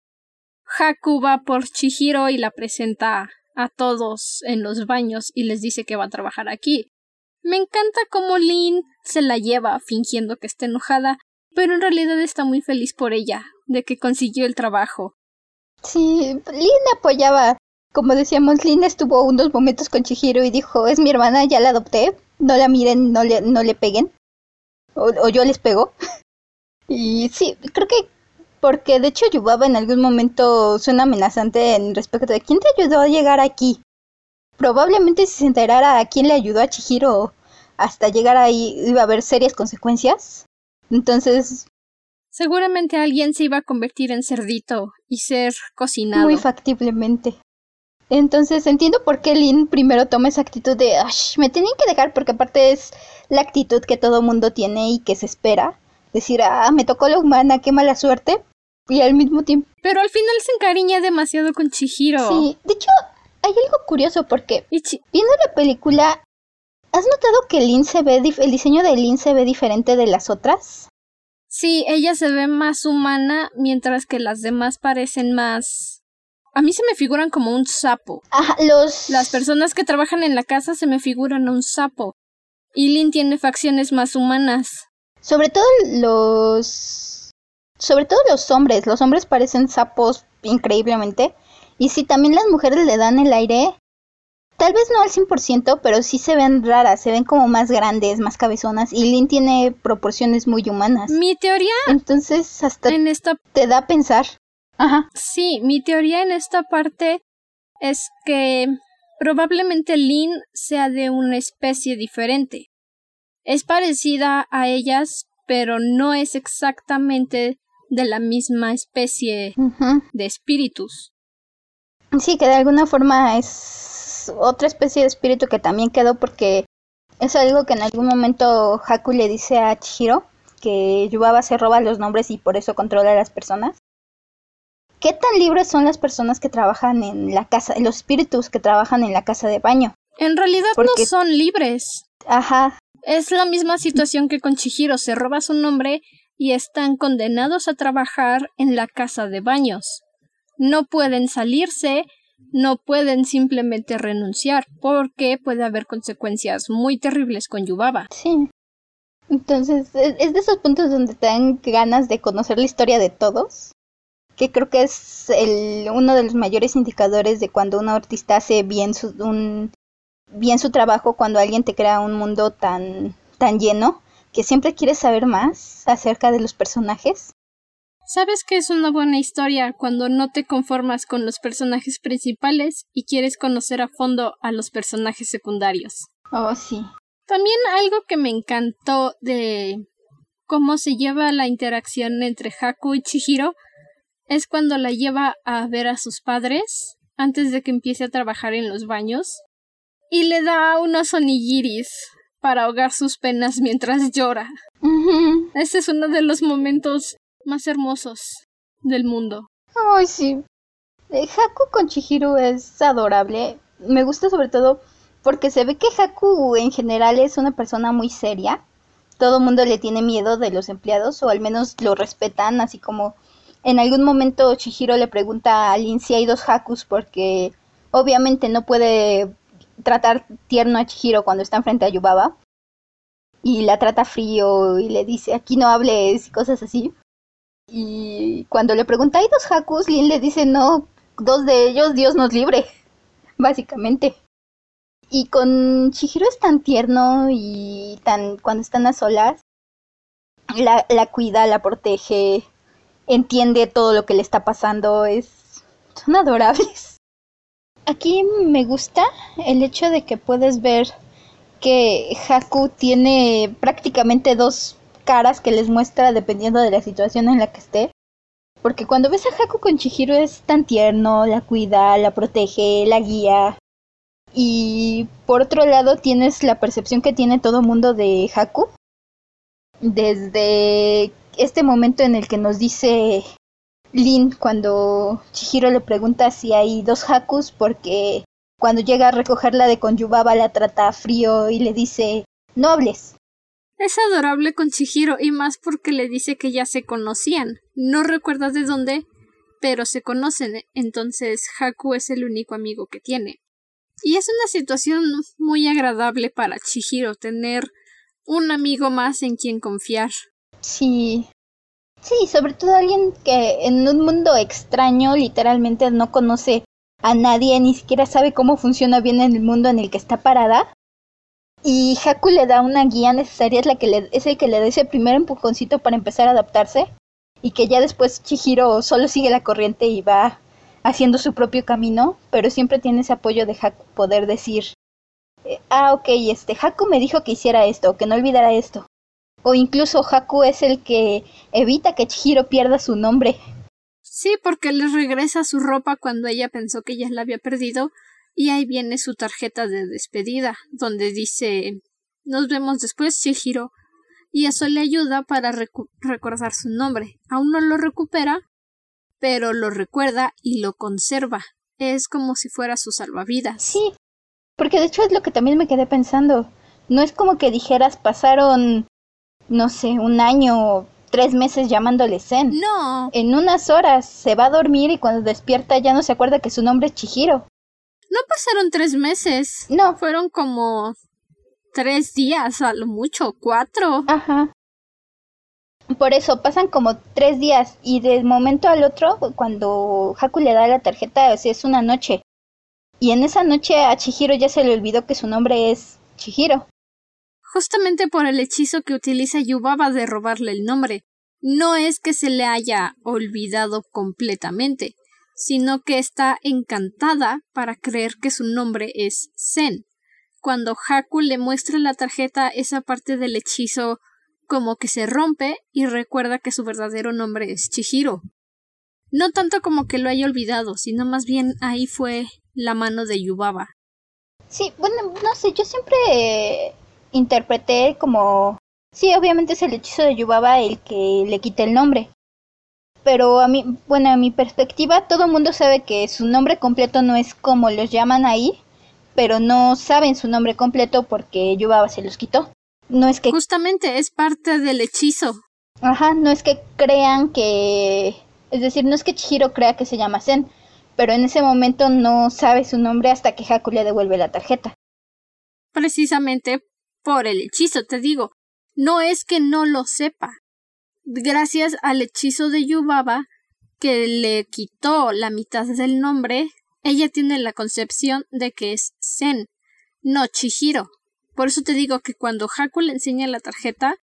[SPEAKER 1] Haku va por Chihiro y la presenta a todos en los baños y les dice que va a trabajar aquí. Me encanta cómo Lin se la lleva fingiendo que está enojada, pero en realidad está muy feliz por ella, de que consiguió el trabajo.
[SPEAKER 2] Sí, Lin apoyaba. Como decíamos, Lin estuvo unos momentos con Chihiro y dijo, es mi hermana, ya la adopté. No la miren, no le, no le peguen. O, o yo les pego. Y sí, creo que porque de hecho Yubaba en algún momento suena amenazante en respecto de quién te ayudó a llegar aquí. Probablemente si se enterara a quién le ayudó a Chihiro hasta llegar ahí iba a haber serias consecuencias. Entonces,
[SPEAKER 1] Seguramente alguien se iba a convertir en cerdito y ser cocinado.
[SPEAKER 2] Muy factiblemente. Entonces entiendo por qué Lin primero toma esa actitud de "Ash, me tienen que dejar porque aparte es la actitud que todo mundo tiene y que se espera. Decir, ah, me tocó la humana, qué mala suerte. Y al mismo tiempo.
[SPEAKER 1] Pero al final se encariña demasiado con Chihiro.
[SPEAKER 2] Sí, de hecho, hay algo curioso porque viendo la película, ¿has notado que Lin se ve, dif- el diseño de Lin se ve diferente de las otras?
[SPEAKER 1] Sí, ella se ve más humana, mientras que las demás parecen más... A mí se me figuran como un sapo.
[SPEAKER 2] Ajá, los...
[SPEAKER 1] Las personas que trabajan en la casa se me figuran a un sapo. Y Lin tiene facciones más humanas.
[SPEAKER 2] Sobre todo los... Sobre todo los hombres. Los hombres parecen sapos increíblemente. Y si también las mujeres le dan el aire, tal vez no al 100%, pero sí se ven raras, se ven como más grandes, más cabezonas. Y Lynn tiene proporciones muy humanas.
[SPEAKER 1] Mi teoría
[SPEAKER 2] Entonces hasta
[SPEAKER 1] en esta...
[SPEAKER 2] te da a pensar. Ajá.
[SPEAKER 1] Sí, mi teoría en esta parte es que probablemente Lin sea de una especie diferente. Es parecida a ellas, pero no es exactamente de la misma especie de espíritus.
[SPEAKER 2] Sí, que de alguna forma es otra especie de espíritu que también quedó porque es algo que en algún momento Haku le dice a Chihiro, que Yubaba se roba los nombres y por eso controla a las personas. ¿Qué tan libres son las personas que trabajan en la casa, los espíritus que trabajan en la casa de baño?
[SPEAKER 1] En realidad
[SPEAKER 2] Porque-
[SPEAKER 1] no son libres.
[SPEAKER 2] Ajá,
[SPEAKER 1] Es la misma situación que con Chihiro. Se roba su nombre y están condenados a trabajar en la casa de baños. No pueden salirse, no pueden simplemente renunciar, porque puede haber consecuencias muy terribles con Yubaba.
[SPEAKER 2] sí. Entonces, es es de esos puntos donde te dan ganas de conocer la historia de todos, que creo que es el, uno de los mayores indicadores de cuando un artista hace bien su, un, bien su trabajo, cuando alguien te crea un mundo tan, tan lleno, que siempre quieres saber más acerca de los personajes.
[SPEAKER 1] ¿Sabes que es una buena historia cuando no te conformas con los personajes principales y quieres conocer a fondo a los personajes secundarios?
[SPEAKER 2] Oh, sí.
[SPEAKER 1] También algo que me encantó de cómo se lleva la interacción entre Haku y Chihiro es cuando la lleva a ver a sus padres antes de que empiece a trabajar en los baños y le da unos onigiris para ahogar sus penas mientras llora. Este es uno de los momentos más hermosos del mundo.
[SPEAKER 2] Ay, sí. Eh, Haku con Chihiro es adorable. me gusta sobre todo porque se ve que Haku en general es una persona muy seria. Todo mundo le tiene miedo de los empleados o al menos lo respetan, así como en algún momento Chihiro le pregunta a Lin si hay dos Hakus porque obviamente no puede tratar tierno a Chihiro cuando está enfrente a Yubaba y la trata frío y le dice aquí no hables y cosas así. Y cuando le pregunta, ¿hay dos Hakus? Lin le dice, no, dos de ellos, Dios nos libre, básicamente. Y con Chihiro es tan tierno y tan cuando están a solas, la, la cuida, la protege, entiende todo lo que le está pasando, es son adorables. Aquí me gusta el hecho de que puedes ver que Haku tiene prácticamente dos caras que les muestra dependiendo de la situación en la que esté. Porque cuando ves a Haku con Chihiro es tan tierno, la cuida, la protege, la guía. Y por otro lado tienes la percepción que tiene todo mundo de Haku. Desde este momento en el que nos dice Lin cuando Chihiro le pregunta si hay dos Hakus porque cuando llega a recogerla de Konyubaba la trata frío y le dice nobles.
[SPEAKER 1] Es adorable con Chihiro y más porque le dice que ya se conocían. No recuerda de dónde, pero se conocen, entonces Haku es el único amigo que tiene. Y es una situación muy agradable para Chihiro tener un amigo más en quien confiar.
[SPEAKER 2] Sí. Sí, sobre todo alguien que en un mundo extraño literalmente no conoce a nadie, ni siquiera sabe cómo funciona bien en el mundo en el que está parada. Y Haku le da una guía necesaria, es, la que le, es el que le da ese primer empujoncito para empezar a adaptarse. Y que ya después Chihiro solo sigue la corriente y va haciendo su propio camino, pero siempre tiene ese apoyo de Haku poder decir, eh, ah, ok, este Haku me dijo que hiciera esto, que no olvidara esto. O incluso Haku es el que evita que Chihiro pierda su nombre.
[SPEAKER 1] Sí, porque le regresa su ropa cuando ella pensó que ya la había perdido y ahí viene su tarjeta de despedida, donde dice Nos vemos después, Chihiro. Y eso le ayuda para recordar su nombre. Aún no lo recupera, pero lo recuerda y lo conserva. Es como si fuera su salvavidas.
[SPEAKER 2] Sí, porque de hecho es lo que también me quedé pensando. No es como que dijeras pasaron, no sé, un año, tres meses llamándole Zen.
[SPEAKER 1] No.
[SPEAKER 2] En unas horas se va a dormir y cuando despierta ya no se acuerda que su nombre es Chihiro.
[SPEAKER 1] No pasaron tres meses.
[SPEAKER 2] No.
[SPEAKER 1] Fueron como tres días, a lo mucho, cuatro.
[SPEAKER 2] Ajá. Por eso pasan como tres días y de momento al otro, cuando Haku le da la tarjeta, o sea, es una noche. Y en esa noche a Chihiro ya se le olvidó que su nombre es Chihiro.
[SPEAKER 1] Justamente por el hechizo que utiliza Yubaba de robarle el nombre. No es que se le haya olvidado completamente, sino que está encantada para creer que su nombre es Zen. Cuando Haku le muestra la tarjeta, esa parte del hechizo como que se rompe y recuerda que su verdadero nombre es Chihiro. No tanto como que lo haya olvidado, sino más bien ahí fue la mano de Yubaba.
[SPEAKER 2] Sí, bueno, no sé, yo siempre interpreté como... Sí, obviamente es el hechizo de Yubaba el que le quita el nombre pero a mí, bueno, a mi perspectiva, todo el mundo sabe que su nombre completo no es como los llaman ahí, pero no saben su nombre completo porque Yubaba se los quitó. No es que...
[SPEAKER 1] Justamente es parte del hechizo.
[SPEAKER 2] Ajá, no es que crean que... Es decir, no es que Chihiro crea que se llama Zen, pero en ese momento no sabe su nombre hasta que Haku le devuelve la tarjeta.
[SPEAKER 1] Precisamente por el hechizo, te digo. No es que no lo sepa, gracias al hechizo de Yubaba que le quitó la mitad del nombre, ella tiene la concepción de que es Zen, no Chihiro. Por eso te digo que cuando Haku le enseña la tarjeta,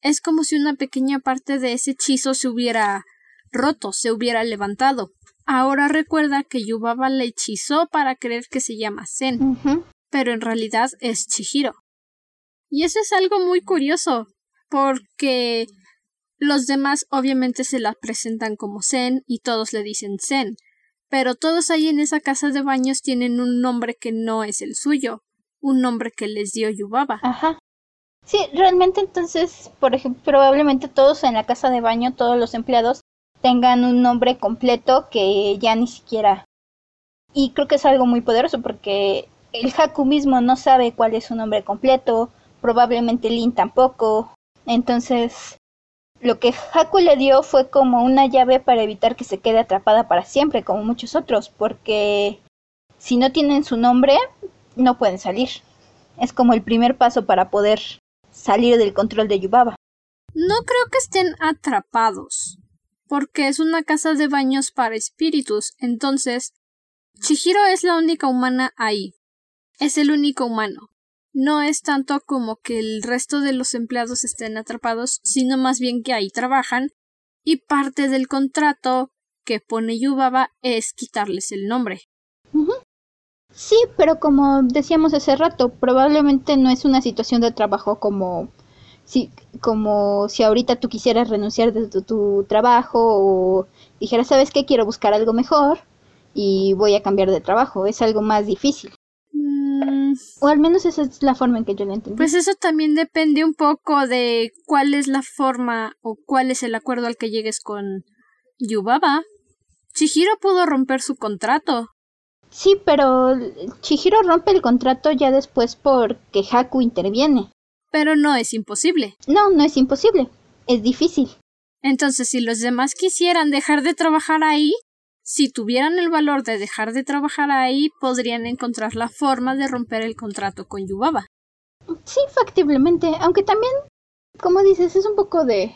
[SPEAKER 1] es como si una pequeña parte de ese hechizo se hubiera roto, se hubiera levantado. Ahora recuerda que Yubaba le hechizó para creer que se llama Zen, pero en realidad es Chihiro. Y eso es algo muy curioso, porque los demás obviamente se la presentan como Zen y todos le dicen Zen, pero todos ahí en esa casa de baños tienen un nombre que no es el suyo, un nombre que les dio Yubaba.
[SPEAKER 2] Ajá. Sí, realmente entonces, por ejemplo, probablemente todos en la casa de baño, todos los empleados, tengan un nombre completo que ya ni siquiera Y creo que es algo muy poderoso porque el Haku mismo no sabe cuál es su nombre completo, probablemente Lin tampoco. Entonces, lo que Haku le dio fue como una llave para evitar que se quede atrapada para siempre, como muchos otros, porque si no tienen su nombre, no pueden salir. Es como el primer paso para poder salir del control de Yubaba.
[SPEAKER 1] No creo que estén atrapados, porque es una casa de baños para espíritus, entonces Chihiro es la única humana ahí. Es el único humano. No es tanto como que el resto de los empleados estén atrapados, sino más bien que ahí trabajan, y parte del contrato que pone Yubaba es quitarles el nombre.
[SPEAKER 2] Sí, pero como decíamos hace rato, probablemente no es una situación de trabajo como si, como si ahorita tú quisieras renunciar de tu, trabajo o dijeras, ¿sabes qué? Quiero buscar algo mejor y voy a cambiar de trabajo. Es algo más difícil. O al menos esa es la forma en que yo lo entendí.
[SPEAKER 1] Pues eso también depende un poco de cuál es la forma o cuál es el acuerdo al que llegues con Yubaba. Chihiro pudo romper su contrato.
[SPEAKER 2] Sí, pero Chihiro rompe el contrato ya después porque Haku interviene.
[SPEAKER 1] Pero no es imposible.
[SPEAKER 2] No, no es imposible. Es difícil.
[SPEAKER 1] Entonces, si los demás quisieran dejar de trabajar ahí, si tuvieran el valor de dejar de trabajar ahí, podrían encontrar la forma de romper el contrato con Yubaba.
[SPEAKER 2] Sí, factiblemente, aunque también, como dices, es un poco de,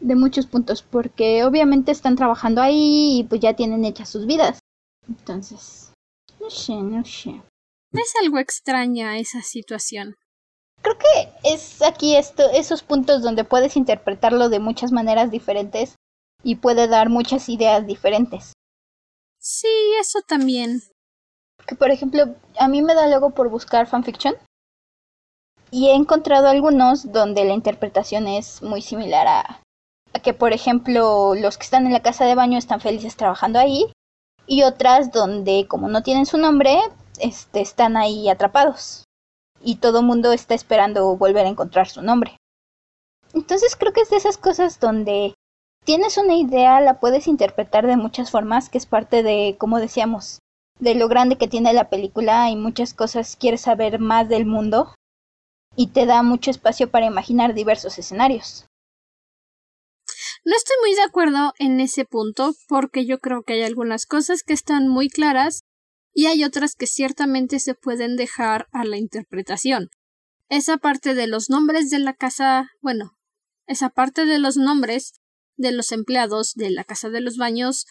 [SPEAKER 2] de muchos puntos, porque obviamente están trabajando ahí y pues ya tienen hechas sus vidas. Entonces, no sé, no sé.
[SPEAKER 1] Es algo extraña esa situación
[SPEAKER 2] creo que es aquí esto, esos puntos donde puedes interpretarlo de muchas maneras diferentes y puede dar muchas ideas diferentes.
[SPEAKER 1] Sí, eso también.
[SPEAKER 2] Que por ejemplo, a mí me da luego por buscar fanfiction y he encontrado algunos donde la interpretación es muy similar a, que por ejemplo los que están en la casa de baño están felices trabajando ahí y otras donde como no tienen su nombre, este, están ahí atrapados y todo mundo está esperando volver a encontrar su nombre. Entonces creo que es de esas cosas donde tienes una idea, la puedes interpretar de muchas formas, que es parte de, como decíamos, de lo grande que tiene la película y muchas cosas quieres saber más del mundo y te da mucho espacio para imaginar diversos escenarios.
[SPEAKER 1] No estoy muy de acuerdo en ese punto porque yo creo que hay algunas cosas que están muy claras y hay otras que ciertamente se pueden dejar a la interpretación. Esa parte de los nombres de la casa, bueno, esa parte de los nombres de los empleados de la casa de los baños,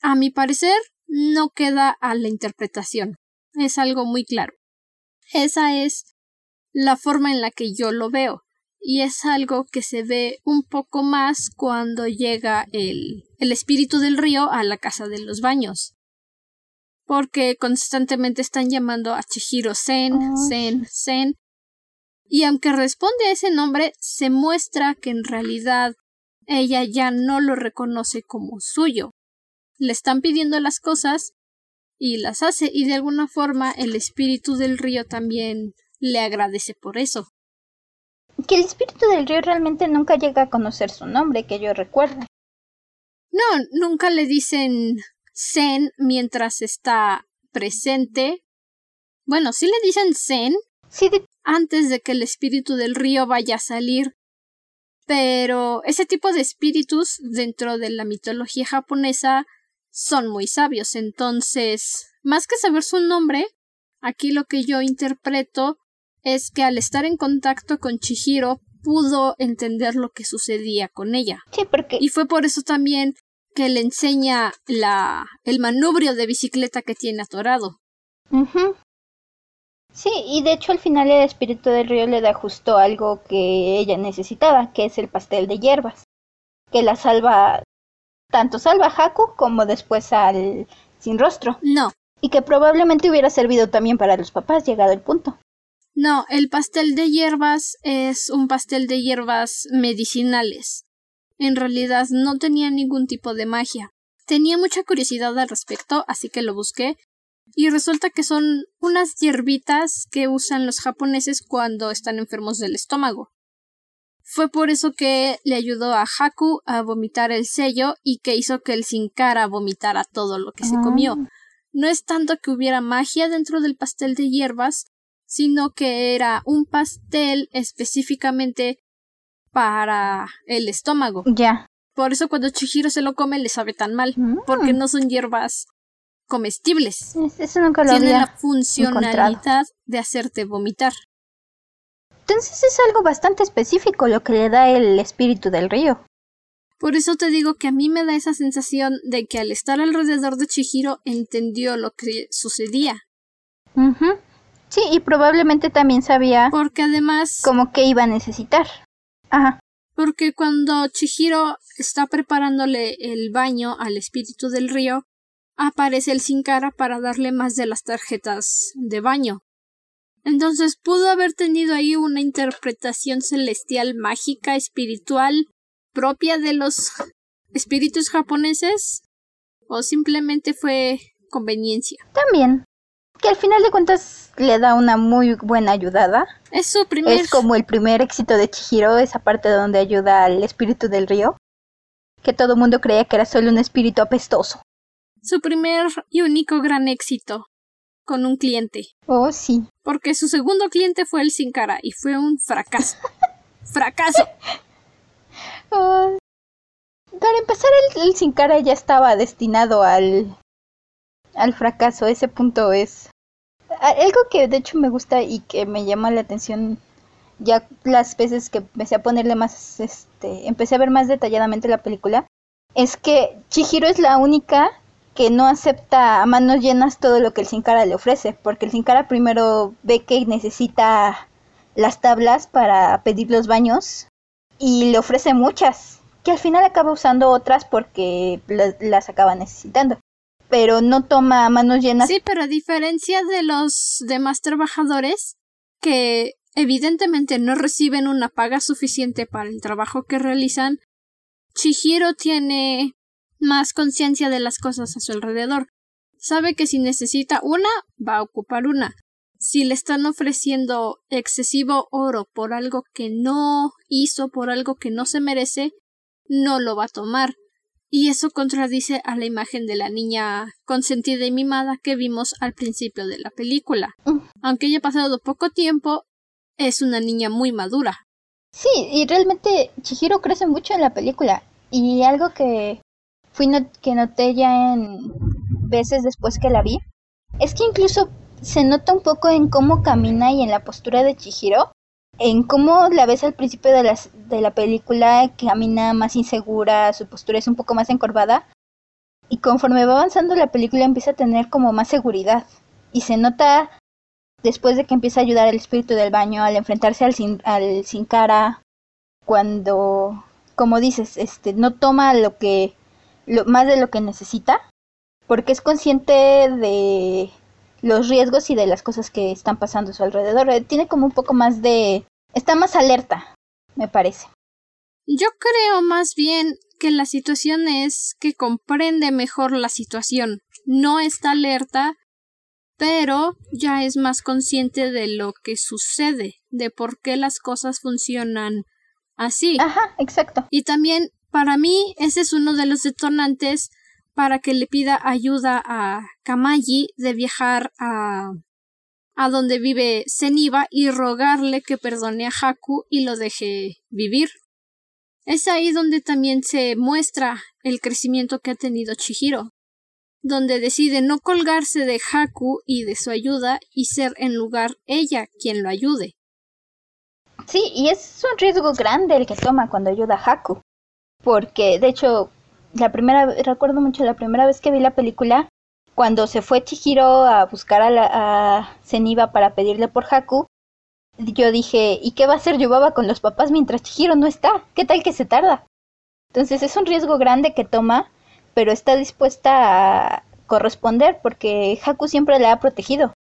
[SPEAKER 1] a mi parecer, no queda a la interpretación. Es algo muy claro. Esa es la forma en la que yo lo veo. Y es algo que se ve un poco más cuando llega el, el espíritu del río a la casa de los baños porque constantemente están llamando a Chihiro Sen, Sen, Sen. Y aunque responde a ese nombre, se muestra que en realidad ella ya no lo reconoce como suyo. Le están pidiendo las cosas y las hace y de alguna forma el espíritu del río también le agradece por eso.
[SPEAKER 2] Que el espíritu del río realmente nunca llega a conocer su nombre, que yo recuerde.
[SPEAKER 1] No, nunca le dicen Zen mientras está presente. Bueno, sí le dicen Zen
[SPEAKER 2] sí
[SPEAKER 1] antes de que el espíritu del río vaya a salir. Pero ese tipo de espíritus dentro de la mitología japonesa son muy sabios. Entonces, más que saber su nombre, aquí lo que yo interpreto es que al estar en contacto con Chihiro pudo entender lo que sucedía con ella.
[SPEAKER 2] Sí, porque...
[SPEAKER 1] Y fue por eso también que le enseña la, el manubrio de bicicleta que tiene atorado.
[SPEAKER 2] Sí, y de hecho al final el espíritu del río le da justo algo que ella necesitaba, que es el pastel de hierbas, que la salva, tanto salva a Haku como después al sin rostro.
[SPEAKER 1] No.
[SPEAKER 2] Y que probablemente hubiera servido también para los papás, llegado el punto.
[SPEAKER 1] No, el pastel de hierbas es un pastel de hierbas medicinales en realidad no tenía ningún tipo de magia. Tenía mucha curiosidad al respecto, así que lo busqué, y resulta que son unas hierbitas que usan los japoneses cuando están enfermos del estómago. Fue por eso que le ayudó a Haku a vomitar el sello y que hizo que el Sin Cara vomitara todo lo que se comió. Ah. no es tanto que hubiera magia dentro del pastel de hierbas, sino que era un pastel específicamente para el estómago.
[SPEAKER 2] Ya.
[SPEAKER 1] Por eso cuando Chihiro se lo come le sabe tan mal,
[SPEAKER 2] Mm.
[SPEAKER 1] porque no son hierbas comestibles.
[SPEAKER 2] Es- Eso nunca lo
[SPEAKER 1] Tienen la
[SPEAKER 2] había.
[SPEAKER 1] funcionalidad de hacerte vomitar.
[SPEAKER 2] Entonces es algo bastante específico lo que le da el espíritu del río.
[SPEAKER 1] Por eso te digo que a mí me da esa sensación de que al estar alrededor de Chihiro entendió lo que sucedía.
[SPEAKER 2] Ujú. Sí, y probablemente también sabía
[SPEAKER 1] Porque además,
[SPEAKER 2] como que iba a necesitar. Ajá.
[SPEAKER 1] porque cuando Chihiro está preparándole el baño al espíritu del río, aparece el sin cara para darle más de las tarjetas de baño. Entonces pudo haber tenido ahí una interpretación celestial mágica, espiritual, propia de los espíritus japoneses, o simplemente fue conveniencia.
[SPEAKER 2] También. Que al final de cuentas le da una muy buena ayudada.
[SPEAKER 1] Es su primer
[SPEAKER 2] Es como el primer éxito de Chihiro, esa parte donde ayuda al espíritu del río. Que todo el mundo creía que era solo un espíritu apestoso.
[SPEAKER 1] Su primer y único gran éxito con un cliente.
[SPEAKER 2] Oh, sí.
[SPEAKER 1] Porque su segundo cliente fue el sin cara y fue un fracaso. ¡Fracaso!
[SPEAKER 2] Ah, para empezar, el, el sin cara ya estaba destinado al, al fracaso. Ese punto es algo que de hecho me gusta y que me llama la atención ya las veces que empecé a ponerle más, este, empecé a ver más detalladamente la película, es que Chihiro es la única que no acepta a manos llenas todo lo que el sin cara le ofrece, porque el sin cara primero ve que necesita las tablas para pedir los baños y le ofrece muchas, que al final acaba usando otras porque la- las acaba necesitando. Pero no toma manos llenas.
[SPEAKER 1] Sí, pero a diferencia de los demás trabajadores que evidentemente no reciben una paga suficiente para el trabajo que realizan, Chihiro tiene más conciencia de las cosas a su alrededor. Sabe que si necesita una, va a ocupar una. Si le están ofreciendo excesivo oro por algo que no hizo, por algo que no se merece, no lo va a tomar. Y eso contradice a la imagen de la niña consentida y mimada que vimos al principio de la película.
[SPEAKER 2] Mm.
[SPEAKER 1] Aunque haya pasado poco tiempo, es una niña muy madura.
[SPEAKER 2] Sí, y realmente Chihiro crece mucho en la película. Y algo que fui que noté ya en veces después que la vi, es que incluso se nota un poco en cómo camina y en la postura de Chihiro, en cómo la ves al principio de, las, de la película, camina más insegura, su postura es un poco más encorvada, y conforme va avanzando la película empieza a tener como más seguridad, y se nota después de que empieza a ayudar al espíritu del baño, al enfrentarse al sin, al sin cara, cuando, como dices, este, no toma lo que, lo, más de lo que necesita, porque es consciente de los riesgos y de las cosas que están pasando a su alrededor. Eh, Tiene como un poco más de, está más alerta, me parece.
[SPEAKER 1] Yo creo más bien que la situación es que comprende mejor la situación. No está alerta, pero ya es más consciente de lo que sucede, de por qué las cosas funcionan así.
[SPEAKER 2] Ajá, exacto.
[SPEAKER 1] Y también, para mí, ese es uno de los detonantes para que le pida ayuda a Kamaji de viajar a a donde vive Zeniba y rogarle que perdone a Haku y lo deje vivir. Es ahí donde también se muestra el crecimiento que ha tenido Chihiro, donde decide no colgarse de Haku y de su ayuda y ser en lugar ella quien lo ayude.
[SPEAKER 2] Sí, y es un riesgo grande el que toma cuando ayuda a Haku. Porque, de hecho, la primera, recuerdo mucho la primera vez que vi la película, cuando se fue Chihiro a buscar a, la, a Zeniba para pedirle por Haku, yo dije, ¿y qué va a hacer Yubaba con los papás mientras Chihiro no está? ¿Qué tal que se tarda? Entonces es un riesgo grande que toma, pero está dispuesta a corresponder porque Haku siempre la ha protegido.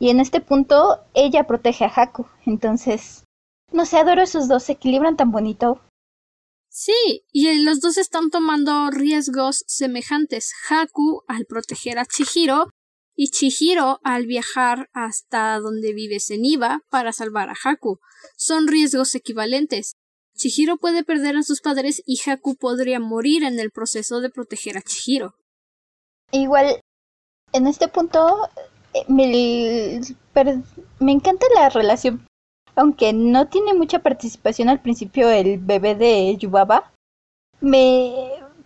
[SPEAKER 2] Y en este punto ella protege a Haku. Entonces, no sé, adoro esos dos, se equilibran tan bonito.
[SPEAKER 1] Sí, y los dos están tomando riesgos semejantes. Haku al proteger a Chihiro y Chihiro al viajar hasta donde vive Zeniba para salvar a Haku. Son riesgos equivalentes. Chihiro puede perder a sus padres y Haku podría morir en el proceso de proteger a Chihiro.
[SPEAKER 2] Igual, en este punto eh, me, me encanta la relación, aunque no tiene mucha participación al principio el bebé de Yubaba. Me,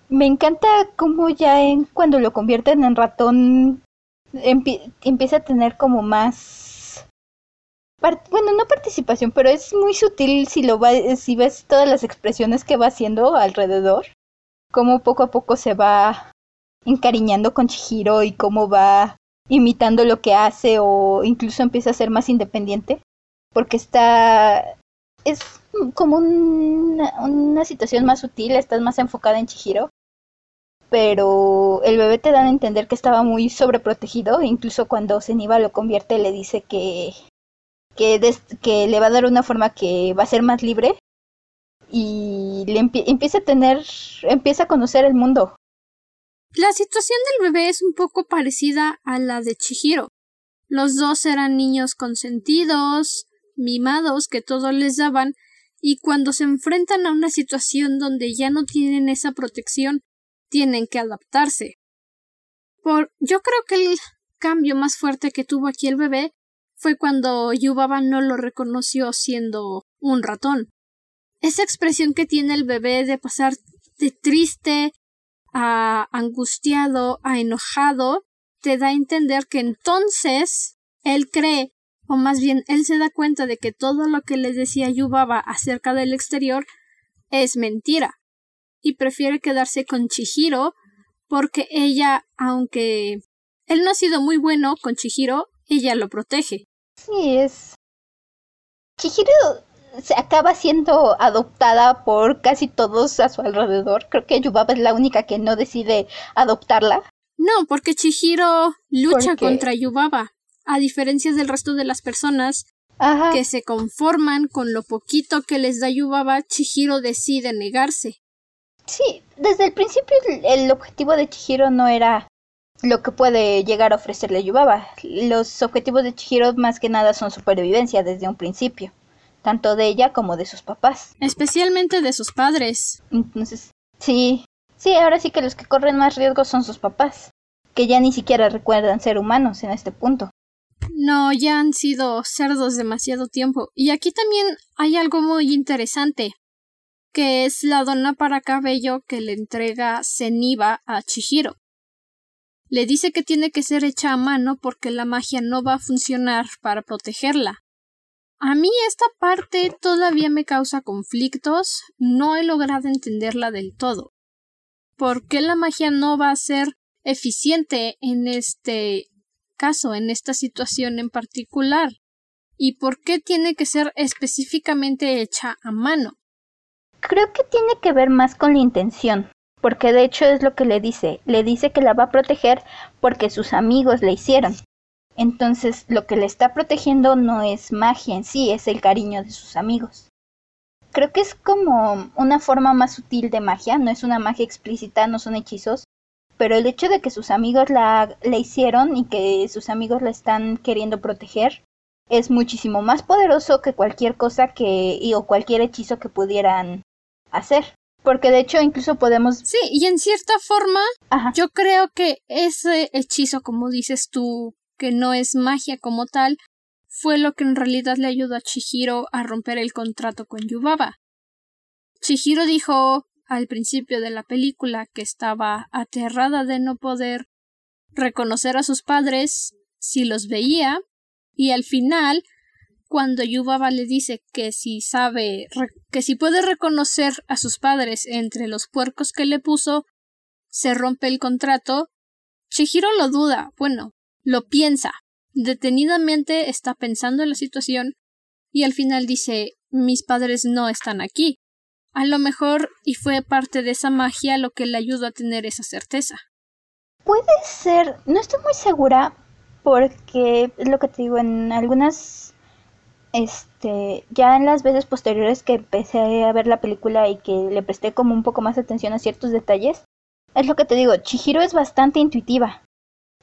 [SPEAKER 2] me encanta cómo ya en, cuando lo convierten en ratón empieza a tener como más bueno no participación pero es muy sutil si lo va si ves todas las expresiones que va haciendo alrededor cómo poco a poco se va encariñando con Chihiro y cómo va imitando lo que hace o incluso empieza a ser más independiente porque está es como una situación más sutil, estás más enfocada en Chihiro pero el bebé te da a entender que estaba muy sobreprotegido, incluso cuando Zeniba lo convierte le dice que, que, que le va a dar una forma que va a ser más libre y le empieza a tener, empieza a conocer el mundo.
[SPEAKER 1] La situación del bebé es un poco parecida a la de Chihiro. Los dos eran niños consentidos, mimados, que todo les daban, y cuando se enfrentan a una situación donde ya no tienen esa protección, tienen que adaptarse. Por, yo creo que el cambio más fuerte que tuvo aquí el bebé fue cuando Yubaba no lo reconoció siendo un ratón. Esa expresión que tiene el bebé de pasar de triste a angustiado a enojado te da a entender que entonces él cree o más bien él se da cuenta de que todo lo que le decía Yubaba acerca del exterior es mentira y prefiere quedarse con Chihiro porque ella, aunque él no ha sido muy bueno con Chihiro, ella lo protege.
[SPEAKER 2] Sí, es. Chihiro se acaba siendo adoptada por casi todos a su alrededor. Creo que Yubaba es la única que no decide adoptarla.
[SPEAKER 1] No, porque Chihiro lucha contra Yubaba. A diferencia del resto de las personas que se conforman con lo poquito que les da Yubaba, Chihiro decide negarse.
[SPEAKER 2] Sí, desde el principio el, objetivo de Chihiro no era lo que puede llegar a ofrecerle Yubaba. Los objetivos de Chihiro más que nada son supervivencia desde un principio, tanto de ella como de sus papás.
[SPEAKER 1] Especialmente de sus padres.
[SPEAKER 2] Entonces, sí, sí, ahora sí que los que corren más riesgos son sus papás, que ya ni siquiera recuerdan ser humanos en este punto.
[SPEAKER 1] No, ya han sido cerdos demasiado tiempo. Y aquí también hay algo muy interesante que es la dona para cabello que le entrega Zeniba a Chihiro. Le dice que tiene que ser hecha a mano porque la magia no va a funcionar para protegerla. A mí esta parte todavía me causa conflictos, no he logrado entenderla del todo. ¿Por qué la magia no va a ser eficiente en este caso, en esta situación en particular? ¿Y por qué tiene que ser específicamente hecha a mano?
[SPEAKER 2] Creo que tiene que ver más con la intención, porque de hecho es lo que le dice, le dice que la va a proteger porque sus amigos le hicieron. Entonces lo que le está protegiendo no es magia en sí, es el cariño de sus amigos. Creo que es como una forma más sutil de magia, no es una magia explícita, no son hechizos, pero el hecho de que sus amigos la, la hicieron y que sus amigos la están queriendo proteger es muchísimo más poderoso que cualquier cosa que y, o cualquier hechizo que pudieran hacer. Porque de hecho incluso podemos...
[SPEAKER 1] Sí, y en cierta forma yo creo que ese hechizo, como dices tú, que no es magia como tal, fue lo que en realidad le ayudó a Chihiro a romper el contrato con Yubaba. Chihiro dijo al principio de la película que estaba aterrada de no poder reconocer a sus padres si los veía y al final, cuando Yubaba le dice que si sabe, que si puede reconocer a sus padres entre los puercos que le puso, se rompe el contrato, Chihiro lo duda, bueno, lo piensa. Detenidamente está pensando en la situación y al final dice mis padres no están aquí. A lo mejor y fue parte de esa magia lo que le ayudó a tener esa certeza.
[SPEAKER 2] Puede ser, no estoy muy segura, porque es lo que te digo, en algunas, este, ya en las veces posteriores que empecé a ver la película y que le presté como un poco más atención a ciertos detalles, es lo que te digo, Chihiro es bastante intuitiva.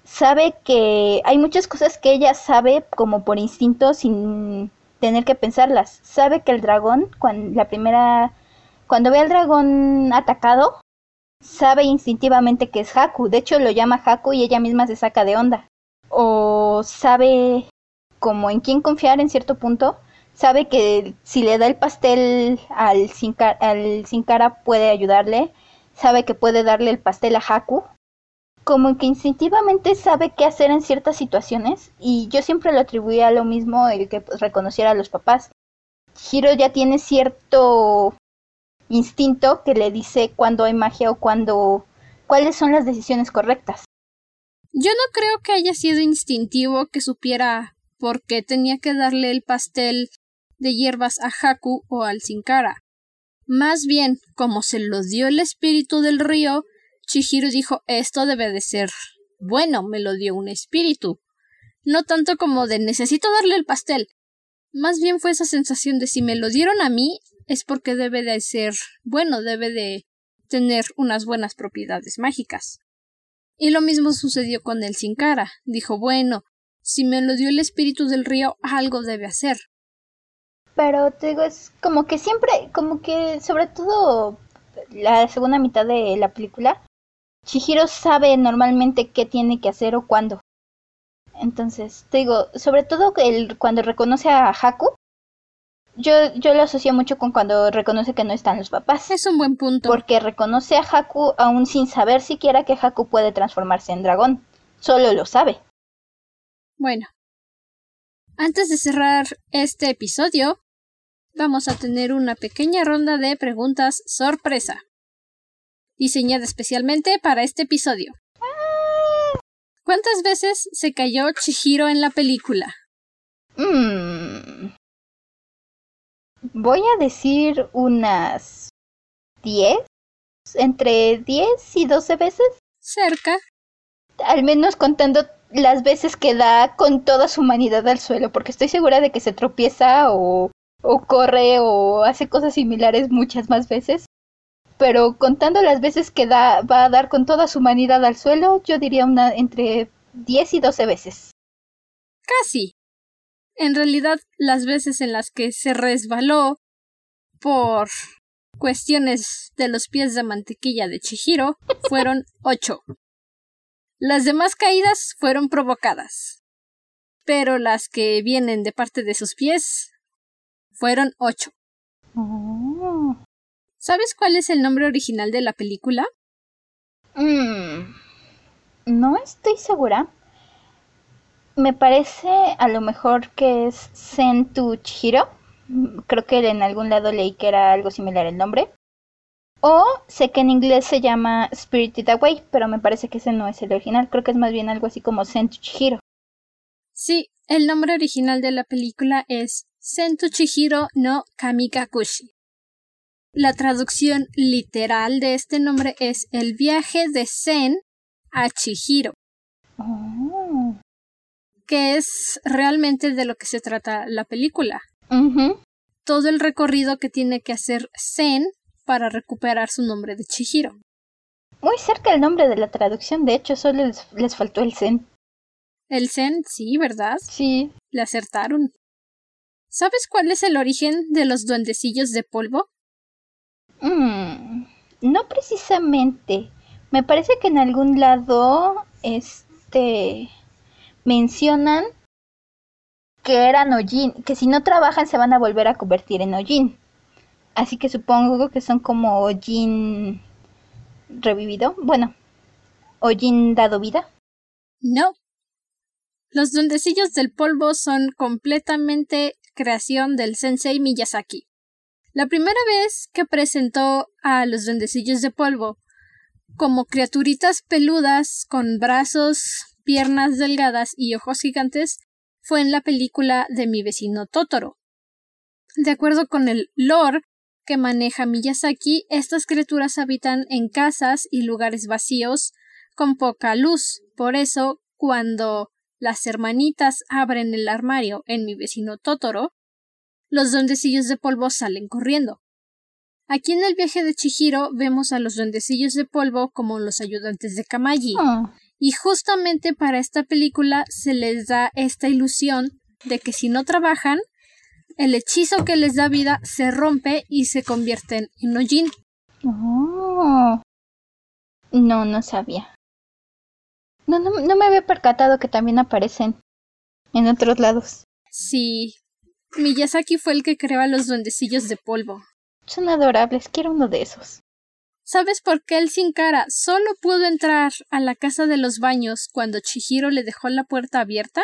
[SPEAKER 2] Sabe que hay muchas cosas que ella sabe como por instinto sin tener que pensarlas. Sabe que el dragón, cuando la primera, cuando ve al dragón atacado, sabe instintivamente que es Haku. De hecho, lo llama Haku y ella misma se saca de onda. O sabe como en quién confiar en cierto punto. Sabe que si le da el pastel al sin, cara puede ayudarle. Sabe que puede darle el pastel a Haku. Como que instintivamente sabe qué hacer en ciertas situaciones. Y yo siempre lo atribuía a lo mismo el que pues, reconociera a los papás. Hiro ya tiene cierto instinto que le dice cuándo hay magia o cuándo cuáles son las decisiones correctas.
[SPEAKER 1] Yo no creo que haya sido instintivo que supiera por qué tenía que darle el pastel de hierbas a Haku o al Sin Cara. Más bien, como se lo dio el espíritu del río, Chihiro dijo esto debe de ser bueno, me lo dio un espíritu. No tanto como de necesito darle el pastel. Más bien fue esa sensación de si me lo dieron a mí, es porque debe de ser bueno, debe de tener unas buenas propiedades mágicas. Y lo mismo sucedió con el sin cara. Dijo, bueno, si me lo dio el espíritu del río, algo debe hacer.
[SPEAKER 2] Pero te digo, es como que siempre, como que sobre todo la segunda mitad de la película, Chihiro sabe normalmente qué tiene que hacer o cuándo. Entonces, te digo, sobre todo el, cuando reconoce a Haku, yo, yo lo asocio mucho con cuando reconoce que no están los papás.
[SPEAKER 1] Es un buen punto.
[SPEAKER 2] Porque reconoce a Haku aún sin saber siquiera que Haku puede transformarse en dragón. Solo lo sabe.
[SPEAKER 1] Bueno. Antes de cerrar este episodio, vamos a tener una pequeña ronda de preguntas sorpresa. Diseñada especialmente para este episodio. ¿Cuántas veces se cayó Chihiro en la película?
[SPEAKER 2] Mmm voy a decir unas 10, entre 10 y 12 veces.
[SPEAKER 1] Cerca.
[SPEAKER 2] Al menos contando las veces que da con toda su humanidad al suelo, porque estoy segura de que se tropieza o, o corre o hace cosas similares muchas más veces. Pero contando las veces que da, va a dar con toda su humanidad al suelo, yo diría una entre 10 y 12 veces.
[SPEAKER 1] Casi. En realidad, las veces en las que se resbaló por cuestiones de los pies de mantequilla de Chihiro fueron ocho. Las demás caídas fueron provocadas. Pero las que vienen de parte de sus pies fueron ocho.
[SPEAKER 2] Oh.
[SPEAKER 1] ¿Sabes cuál es el nombre original de la película?
[SPEAKER 2] Mm, no estoy segura. Me parece a lo mejor que es Sentu Chihiro. Creo que en algún lado leí que era algo similar el nombre. O sé que en inglés se llama Spirited Away, pero me parece que ese no es el original. Creo que es más bien algo así como Sentu Chihiro.
[SPEAKER 1] Sí, el nombre original de la película es Sentu Chihiro no Kamikakushi. La traducción literal de este nombre es El viaje de Zen a Chihiro.
[SPEAKER 2] Oh
[SPEAKER 1] que es realmente de lo que se trata la película. Todo el recorrido que tiene que hacer Zen para recuperar su nombre de Chihiro.
[SPEAKER 2] Muy cerca el nombre de la traducción, de hecho solo les, faltó el Zen.
[SPEAKER 1] El Zen, sí, ¿verdad?
[SPEAKER 2] Sí.
[SPEAKER 1] Le acertaron. ¿Sabes cuál es el origen de los duendecillos de polvo?
[SPEAKER 2] Mm, no precisamente. Me parece que en algún lado, este, mencionan que eran Ojin, que si no trabajan se van a volver a convertir en Ojin. Así que supongo que son como Ojin revivido. Bueno, Ojin dado vida.
[SPEAKER 1] No. Los duendecillos del polvo son completamente creación del sensei Miyazaki. La primera vez que presentó a los duendecillos de polvo como criaturitas peludas con brazos piernas delgadas y ojos gigantes fue en la película de mi vecino Totoro. De acuerdo con el lore que maneja Miyazaki, estas criaturas habitan en casas y lugares vacíos con poca luz. Por eso, cuando las hermanitas abren el armario en mi vecino Totoro, los duendecillos de polvo salen corriendo. Aquí en el viaje de Chihiro vemos a los duendecillos de polvo como los ayudantes de Kamaji.
[SPEAKER 2] Ah.
[SPEAKER 1] Y justamente para esta película se les da esta ilusión de que si no trabajan, el hechizo que les da vida se rompe y se convierten en Ojin.
[SPEAKER 2] Oh. No, no sabía. No, no, no me había percatado que también aparecen en otros lados.
[SPEAKER 1] Sí. Miyazaki fue el que creaba los duendecillos de polvo.
[SPEAKER 2] Son adorables, quiero uno de esos.
[SPEAKER 1] ¿Sabes por qué el sin cara solo pudo entrar a la casa de los baños cuando Chihiro le dejó la puerta abierta?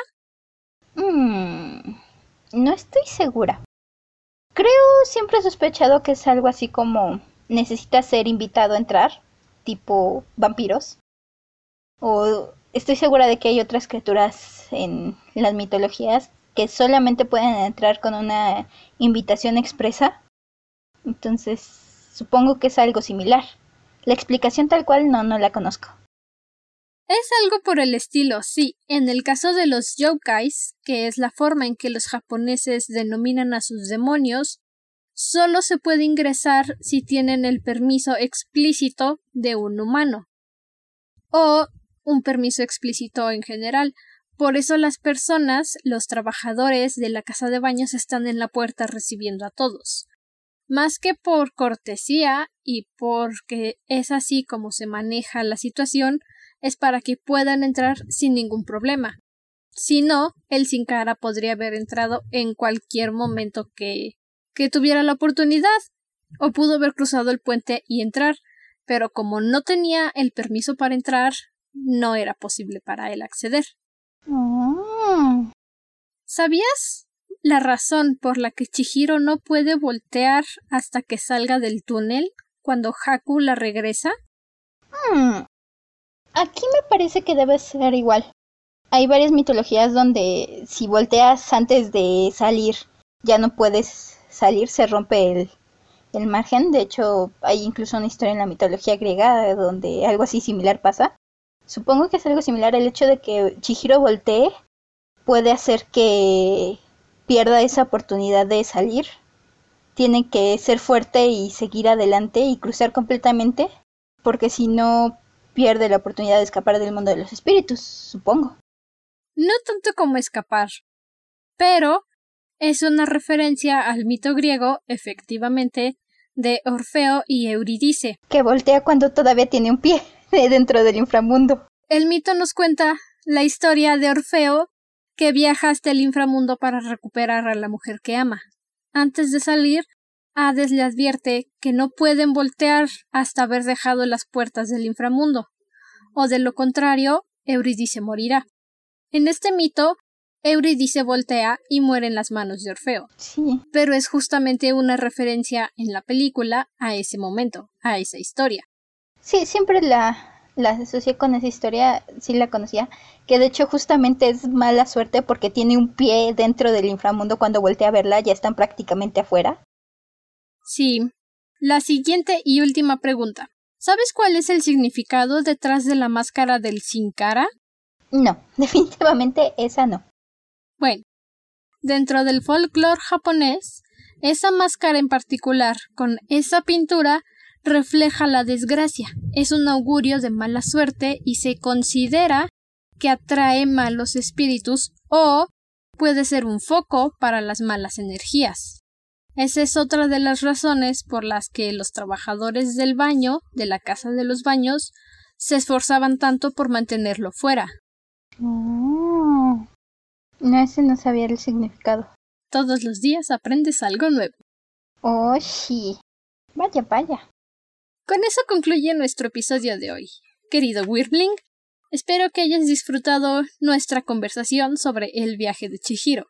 [SPEAKER 2] Mm, no estoy segura. Creo siempre he sospechado que es algo así como necesita ser invitado a entrar, tipo vampiros. O estoy segura de que hay otras criaturas en las mitologías que solamente pueden entrar con una invitación expresa. Entonces, Supongo que es algo similar. La explicación tal cual no, no la conozco.
[SPEAKER 1] Es algo por el estilo, sí. En el caso de los yokais, que es la forma en que los japoneses denominan a sus demonios, solo se puede ingresar si tienen el permiso explícito de un humano. O un permiso explícito en general. Por eso las personas, los trabajadores de la casa de baños están en la puerta recibiendo a todos más que por cortesía y porque es así como se maneja la situación, es para que puedan entrar sin ningún problema. Si no, el sin cara podría haber entrado en cualquier momento que, que tuviera la oportunidad, o pudo haber cruzado el puente y entrar, pero como no tenía el permiso para entrar, no era posible para él acceder.
[SPEAKER 2] Oh.
[SPEAKER 1] ¿Sabías la razón por la que Chihiro no puede voltear hasta que salga del túnel cuando Haku la regresa?
[SPEAKER 2] Hmm. Aquí me parece que debe ser igual. Hay varias mitologías donde si volteas antes de salir ya no puedes salir, se rompe el, el margen. De hecho, hay incluso una historia en la mitología griega donde algo así similar pasa. Supongo que es algo similar el hecho de que Chihiro voltee puede hacer que pierda esa oportunidad de salir. Tiene que ser fuerte y seguir adelante y cruzar completamente, porque si no pierde la oportunidad de escapar del mundo de los espíritus, supongo.
[SPEAKER 1] No tanto como escapar, pero es una referencia al mito griego, efectivamente, de Orfeo y Eurídice.
[SPEAKER 2] Que voltea cuando todavía tiene un pie dentro del inframundo.
[SPEAKER 1] El mito nos cuenta la historia de Orfeo que viaja hasta el inframundo para recuperar a la mujer que ama. Antes de salir, Hades le advierte que no pueden voltear hasta haber dejado las puertas del inframundo, o de lo contrario, Eurídice morirá. En este mito, Eurídice voltea y muere en las manos de Orfeo.
[SPEAKER 2] Sí.
[SPEAKER 1] Pero es justamente una referencia en la película a ese momento, a esa historia.
[SPEAKER 2] Sí, siempre la, la asocié con esa historia, sí la conocía, que de hecho justamente es mala suerte porque tiene un pie dentro del inframundo cuando voltea a verla, ya están prácticamente afuera.
[SPEAKER 1] Sí. La siguiente y última pregunta. ¿Sabes cuál es el significado detrás de la máscara del sin cara?
[SPEAKER 2] No, definitivamente esa no.
[SPEAKER 1] Bueno, dentro del folclore japonés, esa máscara en particular, con esa pintura, refleja la desgracia, es un augurio de mala suerte y se considera que atrae malos espíritus o puede ser un foco para las malas energías. Esa es otra de las razones por las que los trabajadores del baño, de la casa de los baños, se esforzaban tanto por mantenerlo fuera.
[SPEAKER 2] Oh. No, ese no sabía el significado.
[SPEAKER 1] Todos los días aprendes algo nuevo.
[SPEAKER 2] Oh, sí. Vaya, vaya.
[SPEAKER 1] Con eso concluye nuestro episodio de hoy. Querido Wirbling, espero que hayas disfrutado nuestra conversación sobre el viaje de Chihiro.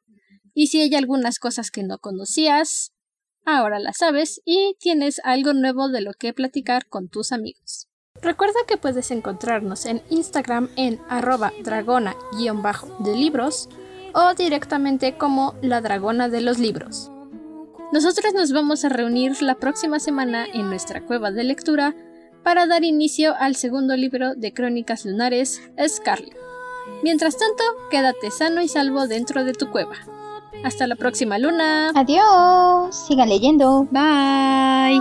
[SPEAKER 1] Y si hay algunas cosas que no conocías, ahora las sabes y tienes algo nuevo de lo que platicar con tus amigos. Recuerda que puedes encontrarnos en Instagram en arroba dragona-de libros o directamente como la dragona de los libros. Nosotros nos vamos a reunir la próxima semana en nuestra cueva de lectura para dar inicio al segundo libro de Crónicas Lunares, Scarlet. Mientras tanto, quédate sano y salvo dentro de tu cueva. Hasta la próxima luna.
[SPEAKER 2] Adiós. Sigan leyendo.
[SPEAKER 1] Bye.